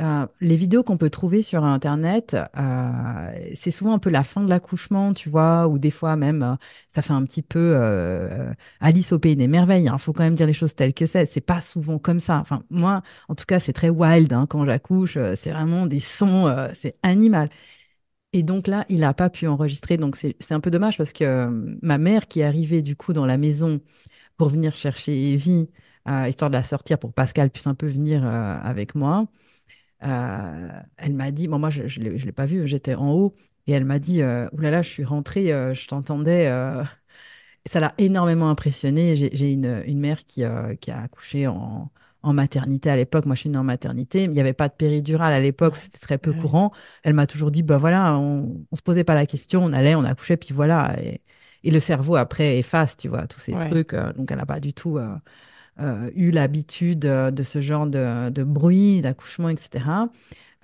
euh, les vidéos qu'on peut trouver sur Internet, euh, c'est souvent un peu la fin de l'accouchement, tu vois, ou des fois même, euh, ça fait un petit peu Alice au pays des merveilles. Il faut quand même dire les choses telles que c'est. C'est pas souvent comme ça. Enfin, moi, en tout cas, c'est très wild hein, quand j'accouche. c'est vraiment des sons, c'est animal. Et donc là, il n'a pas pu enregistrer. Donc c'est un peu dommage parce que ma mère qui est arrivée du coup dans la maison pour venir chercher Evie, histoire de la sortir pour que Pascal puisse un peu venir avec moi. Euh, elle m'a dit, bon, moi, je ne l'ai je l'ai pas vu, j'étais en haut, et elle m'a dit, euh, oulala, je suis rentrée, euh, je t'entendais. Ça l'a énormément impressionnée. J'ai une, une mère qui, qui a accouché en, en maternité à l'époque. Moi, je suis née en maternité. Il n'y avait pas de péridurale à l'époque, c'était très peu Ouais. courant. Elle m'a toujours dit, bah voilà, on ne se posait pas la question, on allait, on accouchait, puis voilà. Et, et le cerveau, après, efface, tu vois, tous ces Ouais. trucs. euh, donc, elle n'a pas du tout euh, eu l'habitude euh, de ce genre de, bruit, d'accouchement, etc.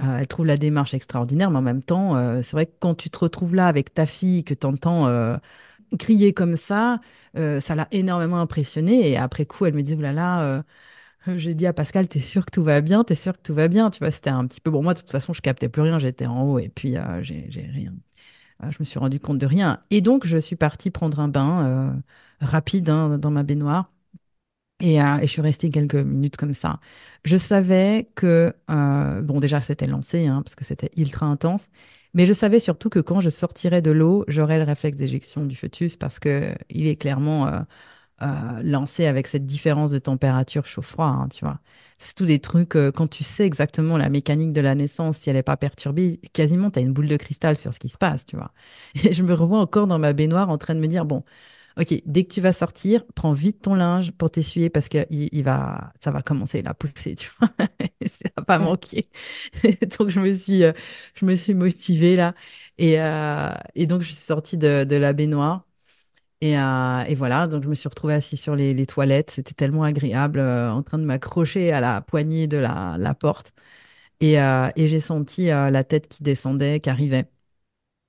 Euh, elle trouve la démarche extraordinaire, mais en même temps, euh, c'est vrai que quand tu te retrouves là avec ta fille, que tu entends euh, crier comme ça, euh, ça l'a énormément impressionnée. Et après coup, elle me dit, oh là euh, j'ai dit à Pascal, t'es sûr que tout va bien? T'es sûr que tout va bien? Tu vois, c'était un petit peu... Bon, moi, de toute façon, je captais plus rien, j'étais en haut et puis euh, j'ai rien. Euh, je me suis rendu compte de rien. Et donc, je suis partie prendre un bain euh, rapide hein, dans ma baignoire. Et, euh, et je suis restée quelques minutes comme ça. Je savais que, euh, bon, déjà, c'était lancé, hein, parce que c'était ultra intense. Mais je savais surtout que quand je sortirais de l'eau, j'aurais le réflexe d'éjection du fœtus parce que il est clairement euh, lancé avec cette différence de température chaud-froid, hein, tu vois. C'est tout des trucs, quand tu sais exactement la mécanique de la naissance, si elle n'est pas perturbée, quasiment, tu as une boule de cristal sur ce qui se passe, tu vois. [laughs] Et je me revois encore dans ma baignoire en train de me dire, bon, Ok, dès que tu vas sortir, prends vite ton linge pour t'essuyer parce que il, il va, ça va commencer à pousser, tu vois. [laughs] ça va pas manquer. [laughs] donc je me suis, euh, je me suis motivée là et, euh, et donc je suis sortie de, de la baignoire et, euh, et voilà. Donc je me suis retrouvée assise sur les, les toilettes. C'était tellement agréable, euh, en train de m'accrocher à la poignée de la, la porte et, euh, et j'ai senti la tête qui descendait, qui arrivait.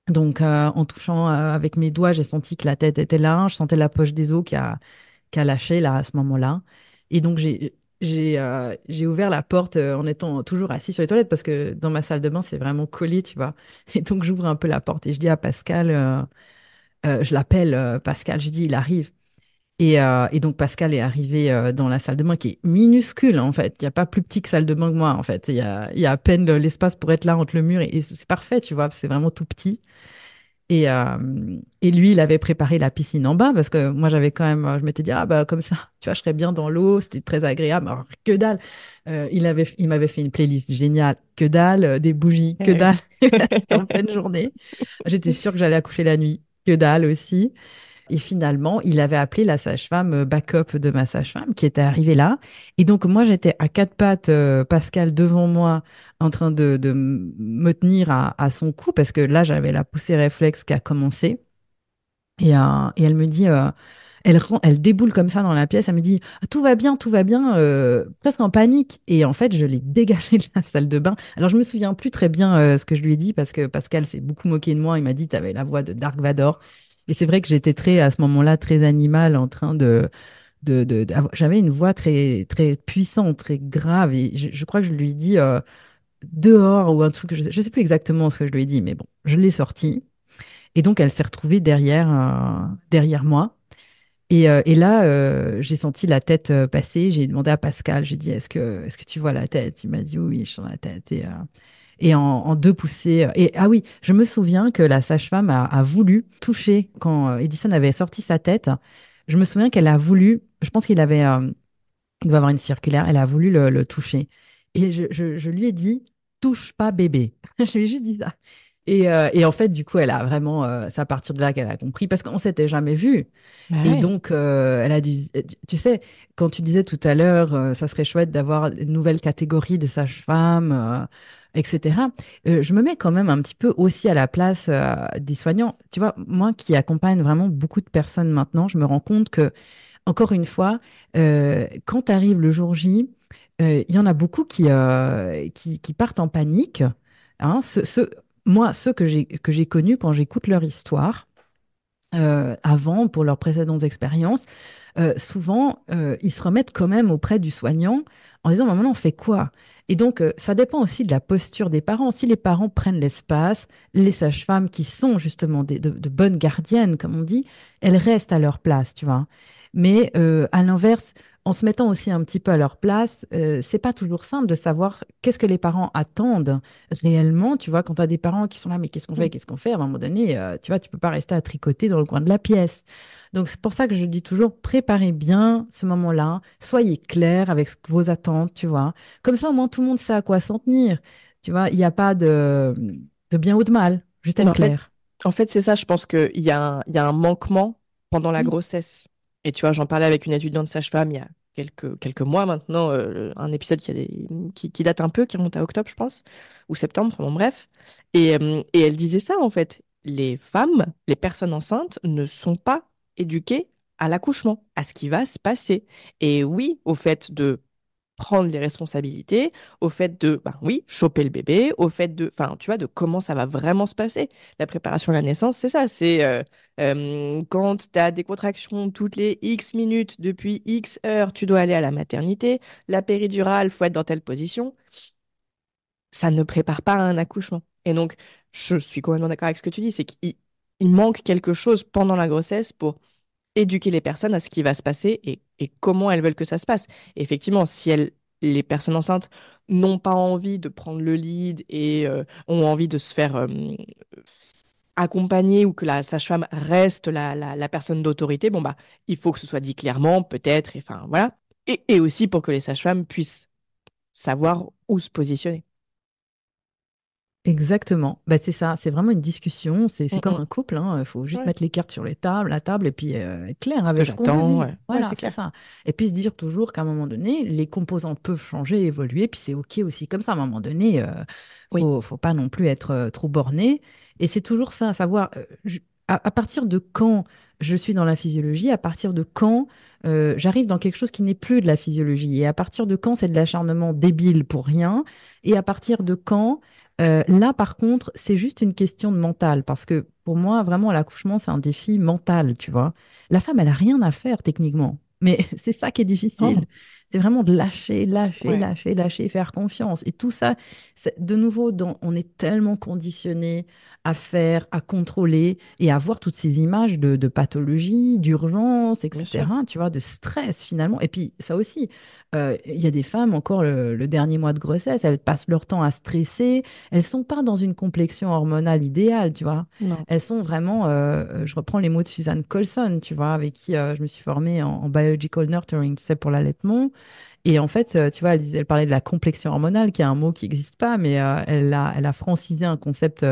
Donc, euh, en touchant euh, avec mes doigts, j'ai senti que la tête était là. Je sentais la poche des os qui a, qui a lâché là à ce moment-là. Et donc, j'ai euh, ouvert la porte euh, en étant toujours assis sur les toilettes parce que dans ma salle de bain, c'est vraiment collé, tu vois. [laughs] Et donc, j'ouvre un peu la porte et je dis à Pascal, euh, euh, je l'appelle Pascal, je dis, il arrive. Et, euh, et donc, Pascal est arrivé euh, dans la salle de bain qui est minuscule, en fait. Il n'y a pas plus petit que salle de bain que moi, en fait. Il y a, il y a à peine l'espace pour être là entre le mur et, et c'est parfait, tu vois. C'est vraiment tout petit. Et, euh, et lui, il avait préparé la piscine en bas parce que moi, j'avais quand même, je m'étais dit, ah bah comme ça, tu vois, je serais bien dans l'eau, c'était très agréable. Alors, que dalle. Il avait, il m'avait fait une playlist géniale. Que dalle, des bougies, que dalle. [laughs] [laughs] C'était en pleine journée. J'étais sûre que j'allais accoucher la nuit. Que dalle aussi. Et finalement, il avait appelé la sage-femme euh, backup de ma sage-femme qui était arrivée là. Et donc, moi, j'étais à quatre pattes, euh, Pascal devant moi, en train de, me tenir à, son cou parce que là, j'avais la poussée réflexe qui a commencé. Et, euh, elle me dit, Elle, déboule comme ça dans la pièce, elle me dit ah, tout va bien, tout va bien, presque en panique. Et en fait, je l'ai [laughs] dégagée de la salle de bain. Alors, je me souviens plus très bien ce que je lui ai dit parce que Pascal s'est beaucoup moqué de moi. Il m'a dit tu avais la voix de Dark Vador. Et c'est vrai que j'étais très, à ce moment-là, très animale en train de. J'avais une voix très, très puissante, très grave. Et je, crois que je lui ai dit euh, dehors ou un truc. Je ne sais plus exactement ce que je lui ai dit, mais bon, je l'ai sorti. Et donc, elle s'est retrouvée derrière, derrière moi. Euh, et, là, euh, j'ai senti la tête euh, passer. J'ai demandé à Pascal, j'ai dit, est-ce que, est-ce que tu vois la tête? Il m'a dit, oui, je sens la tête. Et, et en, deux poussées. Et ah oui, je me souviens que la sage-femme a, voulu toucher quand Edison avait sorti sa tête. Je me souviens qu'elle a voulu, je pense qu'il avait, il doit avoir une circulaire, elle a voulu le, toucher. Et je, je, lui ai dit, touche pas bébé. [laughs] je lui ai juste dit ça. Euh, et, en fait, du coup, elle a vraiment, euh, c'est à partir de là qu'elle a compris, parce qu'on s'était jamais vu. Bah et donc, euh, elle a dû, tu sais, quand tu disais tout à l'heure, ça serait chouette d'avoir une nouvelle catégorie de sages-femmes, etc. je me mets quand même un petit peu aussi à la place des soignants. Tu vois, moi qui accompagne vraiment beaucoup de personnes maintenant, je me rends compte que, encore une fois, quand arrive le jour J, il y en a beaucoup qui, qui, partent en panique. Hein, moi, ceux que j'ai connus quand j'écoute leur histoire, euh, avant, pour leurs précédentes expériences, euh, souvent, euh, ils se remettent quand même auprès du soignant en disant, maintenant, on fait quoi? Et donc, ça dépend aussi de la posture des parents. Si les parents prennent l'espace, les sages-femmes qui sont justement de, de, bonnes gardiennes, comme on dit, elles restent à leur place, tu vois. Mais à l'inverse, en se mettant aussi un petit peu à leur place, euh, c'est pas toujours simple de savoir qu'est-ce que les parents attendent réellement. Tu vois, quand tu as des parents qui sont là, mais qu'est-ce qu'on fait, qu'est-ce qu'on fait, à un moment donné, euh, tu vois, tu peux pas rester à tricoter dans le coin de la pièce. Donc c'est pour ça que je dis toujours, préparez bien ce moment-là, soyez clair avec vos attentes, tu vois. Comme ça, au moins, tout le monde sait à quoi s'en tenir. Tu vois, il n'y a pas de, de bien ou de mal, juste être clair. en fait, c'est ça, je pense qu'il y, a un, y a un manquement pendant la grossesse. Et tu vois, j'en parlais avec une étudiante sage-femme il y a quelques, quelques mois maintenant, euh, un épisode qui, date un peu, qui remonte à octobre, je pense, ou septembre, enfin bon, bref. Et, euh, et elle disait ça, en fait. Les femmes, les personnes enceintes ne sont pas éduquées à l'accouchement, à ce qui va se passer. Et oui, au fait de prendre les responsabilités, au fait de, ben oui, choper le bébé, au fait de, enfin, tu vois, de comment ça va vraiment se passer. La préparation à la naissance, c'est ça, c'est euh, euh, quand tu as des contractions toutes les X minutes depuis X heures, tu dois aller à la maternité, la péridurale, faut être dans telle position. Ça ne prépare pas à un accouchement. Et donc, je suis complètement d'accord avec ce que tu dis, c'est qu'il manque quelque chose pendant la grossesse pour éduquer les personnes à ce qui va se passer et, comment elles veulent que ça se passe. effectivement, si les personnes enceintes n'ont pas envie de prendre le lead et euh, ont envie de se faire euh, accompagner ou que la sage-femme reste la, personne d'autorité, bon bah il faut que ce soit dit clairement, peut-être, enfin voilà. Et, et aussi pour que les sages-femmes puissent savoir où se positionner. Exactement. Bah, c'est ça, c'est vraiment une discussion. C'est comme un couple. Il hein. faut juste mettre les cartes sur les tables, la table et puis euh, être clair avec ce qu'on veut. Voilà, c'est ça. Et puis se dire toujours qu'à un moment donné, les composants peuvent changer, évoluer. Puis c'est OK aussi comme ça. À un moment donné, euh, faut, faut pas non plus être euh, trop borné. Et c'est toujours ça, savoir à, partir de quand je suis dans la physiologie, à partir de quand j'arrive dans quelque chose qui n'est plus de la physiologie, et à partir de quand c'est de l'acharnement débile pour rien, et à partir de quand euh, là, par contre, c'est juste une question de mental, parce que pour moi, vraiment, l'accouchement, c'est un défi mental, tu vois. La femme, elle a rien à faire techniquement, mais [laughs] c'est ça qui est difficile. Oh. C'est vraiment de lâcher, lâcher, lâcher, lâcher, faire confiance. Et tout ça, de nouveau, on est tellement conditionné à faire, à contrôler et à voir toutes ces images de, de pathologie, d'urgence, etc., tu vois, de stress finalement. Et puis ça aussi, euh, il y a des femmes, encore le, dernier mois de grossesse, elles passent leur temps à stresser. Elles sont pas dans une complexion hormonale idéale, tu vois. Elles sont vraiment, euh, je reprends les mots de Suzanne Colson, tu vois, avec qui euh, je me suis formée en, biological nurturing, tu sais, pour l'allaitement. Et en fait, tu vois, elle, parlait de la complexion hormonale, qui est un mot qui n'existe pas, mais elle, a, elle a francisé un concept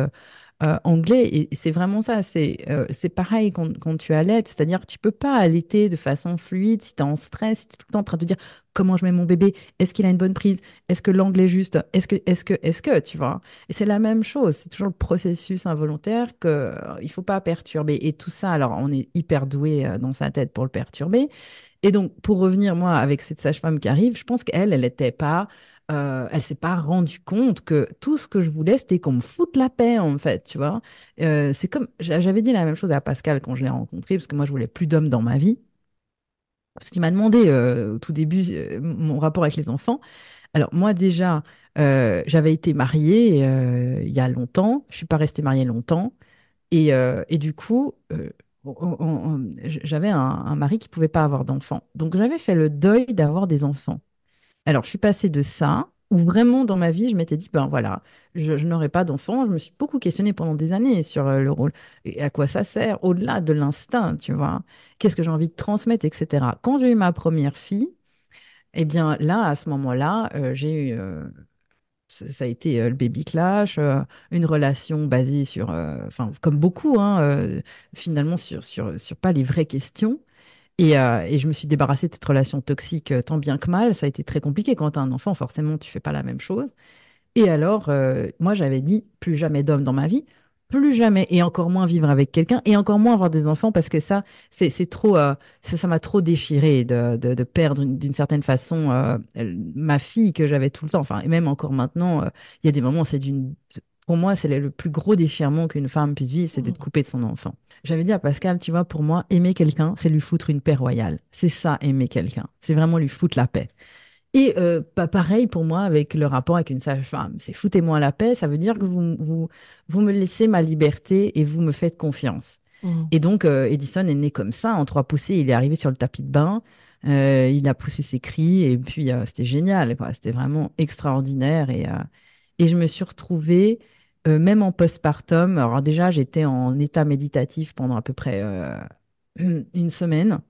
euh, anglais. Et, c'est vraiment ça. C'est euh, pareil quand, quand tu allaites. C'est-à-dire que tu peux pas allaiter de façon fluide si tu es en stress, si tu es tout le temps en train de te dire comment je mets mon bébé, est-ce qu'il a une bonne prise, est-ce que l'angle est juste, est-ce que, est-ce que, est-ce que, tu vois? Et c'est la même chose. C'est toujours le processus involontaire qu'il euh, il faut pas perturber. Et tout ça, alors on est hyper doué dans sa tête pour le perturber. Et donc, pour revenir, moi, avec cette sage-femme qui arrive, je pense qu'elle, elle n'était pas euh, elle s'est pas rendue compte que tout ce que je voulais, c'était qu'on me foute la paix, en fait, tu vois. Euh, c'est comme, j'avais dit la même chose à Pascal quand je l'ai rencontré, parce que moi, je voulais plus d'hommes dans ma vie. Parce qu'il m'a demandé euh, au tout début mon rapport avec les enfants. Alors, moi, déjà, j'avais été mariée il y a longtemps. Je suis pas restée mariée longtemps. Et, et du coup, j'avais un, mari qui pouvait pas avoir d'enfants. Donc, j'avais fait le deuil d'avoir des enfants. Alors, je suis passée de ça, où vraiment dans ma vie, je m'étais dit, ben voilà, je, n'aurai pas d'enfant. Je me suis beaucoup questionnée pendant des années sur euh, le rôle. Et à quoi ça sert, au-delà de l'instinct, tu vois Qu'est-ce que j'ai envie de transmettre, etc. Quand j'ai eu ma première fille, eh bien là, à ce moment-là, euh, j'ai eu... Euh, ça, a été le baby clash, une relation basée sur, enfin, comme beaucoup, hein, finalement, sur, sur, sur pas les vraies questions. Euh, et, je me suis débarrassée de cette relation toxique euh, tant bien que mal. Ça a été très compliqué. Quand tu as un enfant, forcément, tu fais pas la même chose. Et alors, euh, moi, j'avais dit plus jamais d'homme dans ma vie, plus jamais, et encore moins vivre avec quelqu'un, et encore moins avoir des enfants, parce que ça, c'est trop, ça m'a trop déchiré de, de, perdre d'une certaine façon ma fille que j'avais tout le temps. Enfin, et même encore maintenant, il y a des moments, c'est d'une pour moi, c'est le plus gros déchirement qu'une femme puisse vivre, c'est d'être mmh. coupée de son enfant. J'avais dit à Pascal, tu vois, pour moi, aimer quelqu'un, c'est lui foutre une paix royale. C'est ça, aimer quelqu'un. C'est vraiment lui foutre la paix. Et euh, pas pareil pour moi avec le rapport avec une sage-femme. C'est foutez-moi la paix, ça veut dire que vous, vous, vous me laissez ma liberté et vous me faites confiance. Mmh. Et donc, euh, Edison est né comme ça, en trois poussées. Il est arrivé sur le tapis de bain, euh, il a poussé ses cris et puis c'était génial. C'était vraiment extraordinaire. Et, et je me suis retrouvée même en postpartum, alors déjà, j'étais en état méditatif pendant à peu près [clears throat] une semaine.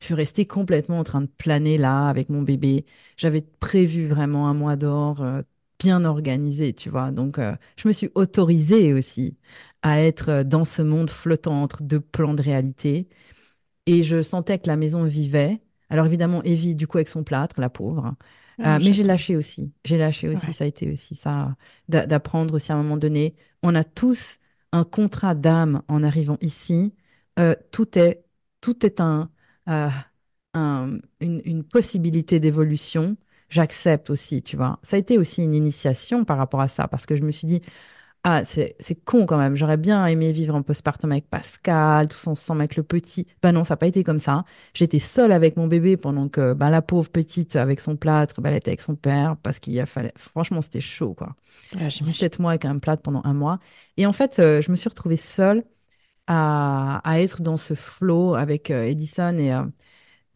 Je suis restée complètement en train de planer là avec mon bébé. J'avais prévu vraiment un mois d'or euh, bien organisé, tu vois. Donc, je me suis autorisée aussi à être dans ce monde flottant entre deux plans de réalité. Et je sentais que la maison vivait. Alors évidemment, Evie, du coup, avec son plâtre, la pauvre. Ah, mais j'ai lâché aussi. J'ai lâché aussi. Ça a été aussi ça, d'apprendre aussi à un moment donné. On a tous un contrat d'âme en arrivant ici. Euh, tout est, tout est un, euh, un une, une, possibilité d'évolution. J'accepte aussi, tu vois. Ça a été aussi une initiation par rapport à ça, parce que je me suis dit, ah, c'est con quand même. J'aurais bien aimé vivre en postpartum avec Pascal, tous ensemble avec le petit. Ben non, ça n'a pas été comme ça. J'étais seule avec mon bébé pendant que ben, la pauvre petite, avec son plâtre, ben, elle était avec son père parce qu'il a fallu. Franchement, c'était chaud, quoi. 17 mois avec un plâtre pendant un mois. Et en fait, euh, je me suis retrouvée seule à, à être dans ce flow avec euh, Edison et euh,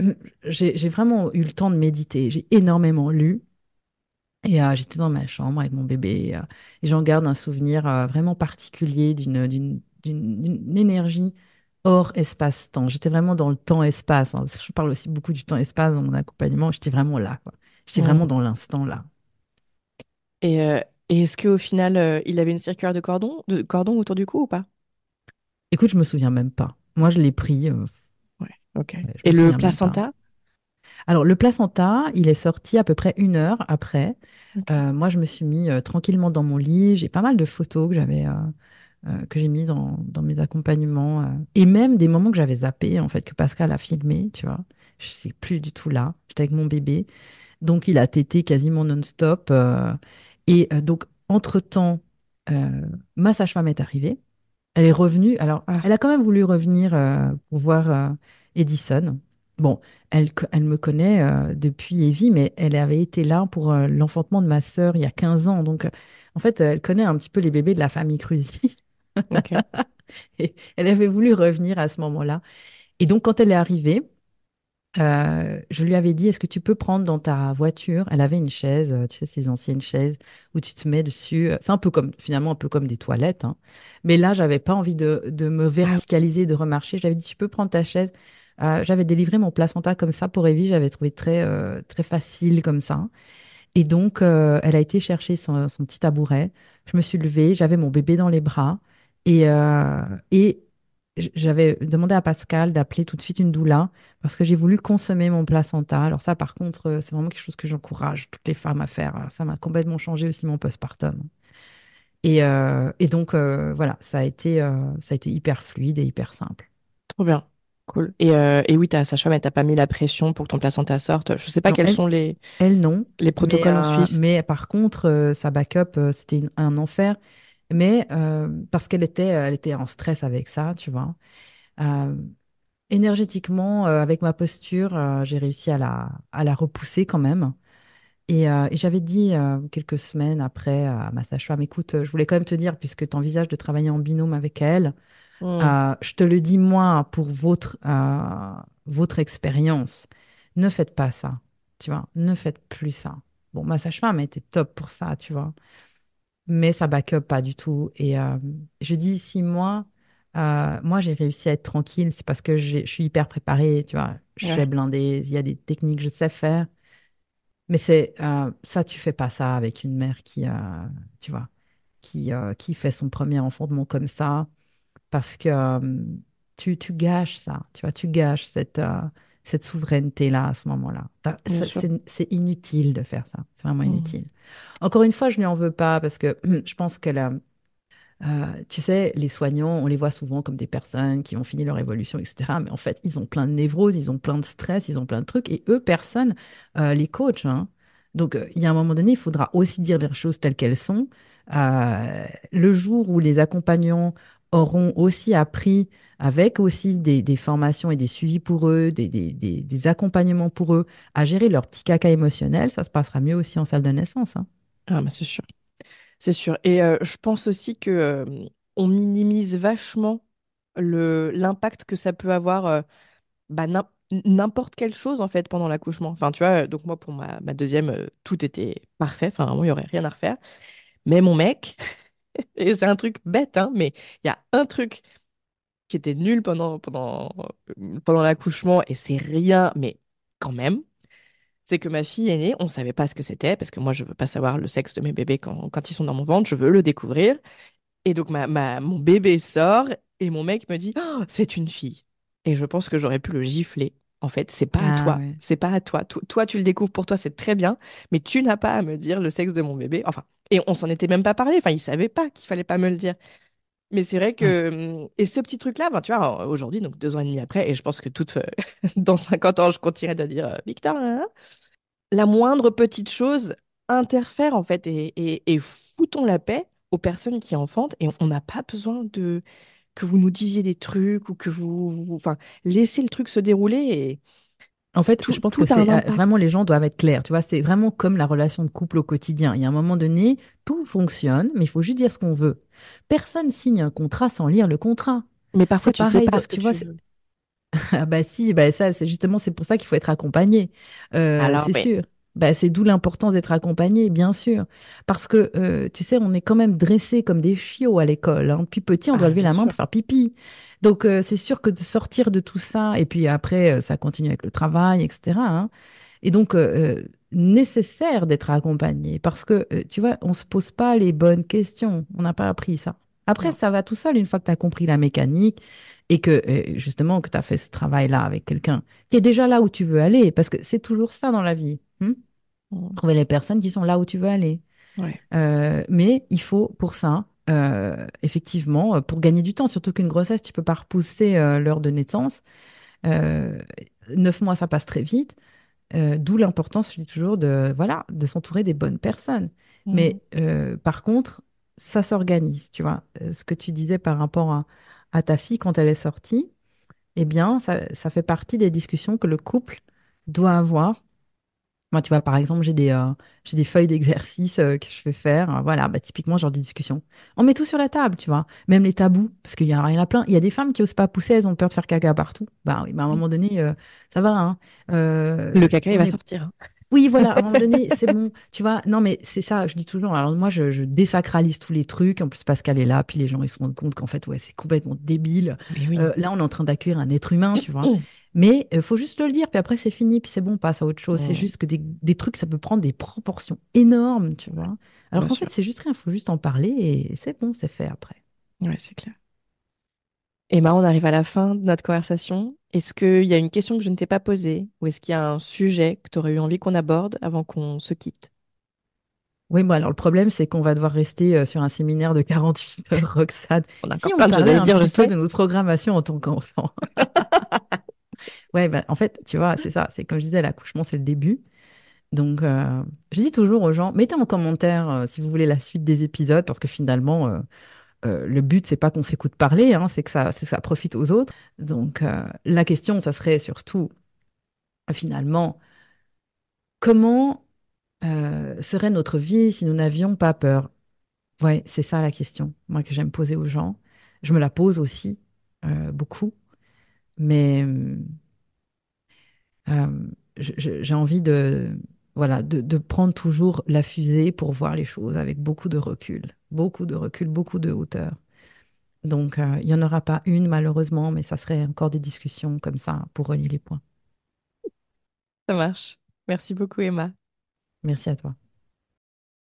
[clears throat] j'ai vraiment eu le temps de méditer. J'ai énormément lu. Et euh, j'étais dans ma chambre avec mon bébé euh, et j'en garde un souvenir euh, vraiment particulier d'une, énergie hors espace-temps. J'étais vraiment dans le temps-espace. Hein, je parle aussi beaucoup du temps-espace dans mon accompagnement. J'étais vraiment là. J'étais vraiment dans l'instant là. Et, et est-ce qu'au final, il avait une circulaire de cordon, de cordon autour du cou ou pas? Écoute, je me souviens même pas. Moi, je l'ai pris. ouais, ok. et le placenta? alors, le placenta, il est sorti à peu près une heure après. Euh, moi, je me suis mis euh, tranquillement dans mon lit. J'ai pas mal de photos que j'avais, euh, que j'ai mis dans, mes accompagnements et même des moments que j'avais zappés, en fait, que Pascal a filmé, tu vois. Je sais plus du tout là. J'étais avec mon bébé. Donc, il a tété quasiment non-stop. et donc, entre-temps, ma sage-femme est arrivée. Elle est revenue. Alors, ah. elle a quand même voulu revenir pour voir Edison. Bon, elle, elle me connaît euh, depuis Evie, mais elle avait été là pour euh, l'enfantement de ma sœur il y a 15 ans. Donc, euh, en fait, elle connaît un petit peu les bébés de la famille Cruzy. [laughs] et elle avait voulu revenir à ce moment-là. Et donc, quand elle est arrivée, je lui avais dit, est-ce que tu peux prendre dans ta voiture Elle avait une chaise, tu sais, ces anciennes chaises où tu te mets dessus. C'est un peu comme, finalement, un peu comme des toilettes. Hein. Mais là, j'avais pas envie de, de me ah verticaliser, de remarcher. J'avais dit, tu peux prendre ta chaise euh, j'avais délivré mon placenta comme ça pour Evie, j'avais trouvé très, euh, très facile comme ça. Et donc, euh, elle a été chercher son, petit tabouret. Je me suis levée, j'avais mon bébé dans les bras. Et, euh, et j'avais demandé à Pascal d'appeler tout de suite une doula parce que j'ai voulu consommer mon placenta. Alors ça, par contre, euh, c'est vraiment quelque chose que j'encourage toutes les femmes à faire. Ça m'a complètement changé aussi mon postpartum. Et, euh, et donc, euh, voilà, ça a, été, ça a été hyper fluide et hyper simple. Trop bien. Cool. Et, et oui, ta sage-femme, elle t'a pas mis la pression pour que ton placenta sorte. Je sais pas quels sont les, elle, non. les protocoles en Suisse. Mais par contre, sa backup, c'était un enfer. Mais parce qu'elle était, elle était en stress avec ça, tu vois. énergétiquement, avec ma posture, j'ai réussi à la, à la repousser quand même. Et, j'avais dit quelques semaines après à ma sage-femme, écoute, je voulais quand même te dire, puisque tu envisages de travailler en binôme avec elle, mmh. je te le dis moi pour votre, votre expérience, ne faites pas ça, tu vois, ne faites plus ça. Bon, ma sage-femme était top pour ça, tu vois mais ça backup pas du tout. Et euh, je dis, si moi, euh, moi j'ai réussi à être tranquille, c'est parce que je suis hyper préparée, tu vois, je suis blindée, il y a des techniques, je sais faire. Mais c'est euh, ça, tu fais pas ça avec une mère qui, tu vois, qui, qui fait son premier enfant comme ça, parce que tu, tu gâches ça, tu vois, tu gâches cette, cette souveraineté-là à ce moment-là. C'est inutile de faire ça, c'est vraiment mmh. inutile. Encore une fois, je ne lui en veux pas parce que [clears throat] je pense qu'elle a. Euh, tu sais, les soignants, on les voit souvent comme des personnes qui ont fini leur évolution, etc. Mais en fait, ils ont plein de névroses, ils ont plein de stress, ils ont plein de trucs. Et eux, personne euh, les coach. Hein. Donc, euh, il y a un moment donné, il faudra aussi dire les choses telles qu'elles sont. le jour où les accompagnants auront aussi appris, avec aussi des, formations et des suivis pour eux, des, accompagnements pour eux, à gérer leur petit caca émotionnel, ça se passera mieux aussi en salle de naissance. Hein. Ah, bah c'est sûr. C'est sûr. Et euh, je pense aussi que euh, on minimise vachement l'impact que ça peut avoir euh, bah, n'importe quelle chose en fait pendant l'accouchement. Enfin, tu vois, donc moi pour ma, deuxième, tout était parfait. Enfin, il n'y aurait rien à refaire. Mais mon mec, [laughs] et c'est un truc bête, hein, mais il y a un truc qui était nul pendant, pendant, pendant l'accouchement, et c'est rien, mais quand même, c'est que ma fille aînée, on ne savait pas ce que c'était, parce que moi, je ne veux pas savoir le sexe de mes bébés quand, quand ils sont dans mon ventre, je veux le découvrir. Et donc, ma, ma, mon bébé sort, et mon mec me dit, oh, c'est une fille. Et je pense que j'aurais pu le gifler. En fait, c'est pas à ah toi. C'est pas à toi. toi, tu le découvres pour toi, c'est très bien, mais tu n'as pas à me dire le sexe de mon bébé. Enfin, et on s'en était même pas parlé. Enfin, il savait pas qu'il fallait pas me le dire. Mais c'est vrai que. Et ce petit truc-là, ben, tu vois, aujourd'hui, donc deux ans et demi après, et je pense que toute, [laughs] dans 50 ans, je continuerai de dire euh, Victor, la moindre petite chose interfère, en fait, et, et, foutons la paix aux personnes qui enfantent. Et on n'a pas besoin de que vous nous disiez des trucs ou que vous. Enfin, laissez le truc se dérouler et. En fait, je pense que c'est euh, vraiment les gens doivent être clairs. Tu vois, c'est vraiment comme la relation de couple au quotidien. Il y a un moment donné, tout fonctionne, mais il faut juste dire ce qu'on veut. Personne signe un contrat sans lire le contrat. Mais parfois, tu sais pas ce que tu, vois, veux. [laughs] ah bah si, bah ça, c'est justement, c'est pour ça qu'il faut être accompagné. Euh, c'est sûr. Bah, c'est d'où l'importance d'être accompagné, bien sûr. Parce que, euh, tu sais, on est quand même dressé comme des chiots à l'école. Hein. Puis petit, on doit ah, lever la main pour faire pipi. Donc, euh, c'est sûr que de sortir de tout ça, et puis après, ça continue avec le travail, etc. Hein. Et donc, nécessaire d'être accompagné. Parce que, tu vois, on ne se pose pas les bonnes questions. On n'a pas appris ça. Après, ça va tout seul une fois que tu as compris la mécanique et que, justement, que tu as fait ce travail-là avec quelqu'un qui est déjà là où tu veux aller. Parce que c'est toujours ça dans la vie. Hmm? Trouver les personnes qui sont là où tu veux aller. Euh, mais il faut pour ça, euh, effectivement, euh, pour gagner du temps, surtout qu'une grossesse, tu peux pas repousser l'heure de naissance. neuf mois, ça passe très vite. D'où l'importance, je dis toujours, de voilà, de s'entourer des bonnes personnes. Mmh. Mais par contre, ça s'organise, tu vois. Ce que tu disais par rapport à, à, ta fille quand elle est sortie, eh bien, ça, ça fait partie des discussions que le couple doit avoir moi, tu vois, par exemple, j'ai des, euh, j'ai des feuilles d'exercice euh, que je fais faire. voilà, bah, typiquement, genre des discussions. On met tout sur la table, tu vois. Même les tabous, parce qu'il y, en a plein. Il y a des femmes qui osent pas pousser, elles ont peur de faire caca partout. Bah oui, bah, à un mm. moment donné, euh, ça va. Hein. le caca, il va sortir. Hein. Oui, voilà, à un moment donné, [laughs] c'est bon. Tu vois, non, mais c'est ça, je dis toujours. Alors, moi, je, désacralise tous les trucs. En plus, Pascal est là, puis les gens, ils se rendent compte qu'en fait, ouais, c'est complètement débile. là, on est en train d'accueillir un être humain, tu vois. Mais il euh, faut juste le dire, puis après c'est fini, puis c'est bon, on passe à autre chose. C'est juste que des, des, trucs, ça peut prendre des proportions énormes, tu vois. Alors qu'en fait, c'est juste rien, il faut juste en parler et c'est bon, c'est fait après. Ouais, c'est clair. Emma, on arrive à la fin de notre conversation. Est-ce qu'il y a une question que je ne t'ai pas posée ou est-ce qu'il y a un sujet que tu aurais eu envie qu'on aborde avant qu'on se quitte? Oui, bon, alors le problème, c'est qu'on va devoir rester euh, sur un séminaire de 48 heures, [laughs] Roxane. On a Si on parlait un dire, je peu sais. de notre programmation en tant qu'enfant. [laughs] Ouais, bah, en fait, tu vois, c'est ça. C'est comme je disais, l'accouchement, c'est le début. Donc, euh, je dis toujours aux gens, mettez en commentaire euh, si vous voulez la suite des épisodes, parce que finalement, euh, le but, c'est pas qu'on s'écoute parler, hein, c'est que ça, ça profite aux autres. Donc, la question, ça serait surtout, finalement, comment serait notre vie si nous n'avions pas peur? Ouais, c'est ça la question, moi, que j'aime poser aux gens. Je me la pose aussi beaucoup, mais euh, je- j'ai envie de, voilà, de, de prendre toujours la fusée pour voir les choses avec beaucoup de recul, beaucoup de recul, beaucoup de hauteur. Donc, euh, il n'y en aura pas une, malheureusement, mais ça serait encore des discussions comme ça pour relier les points. Ça marche. Merci beaucoup, Emma. Merci à toi.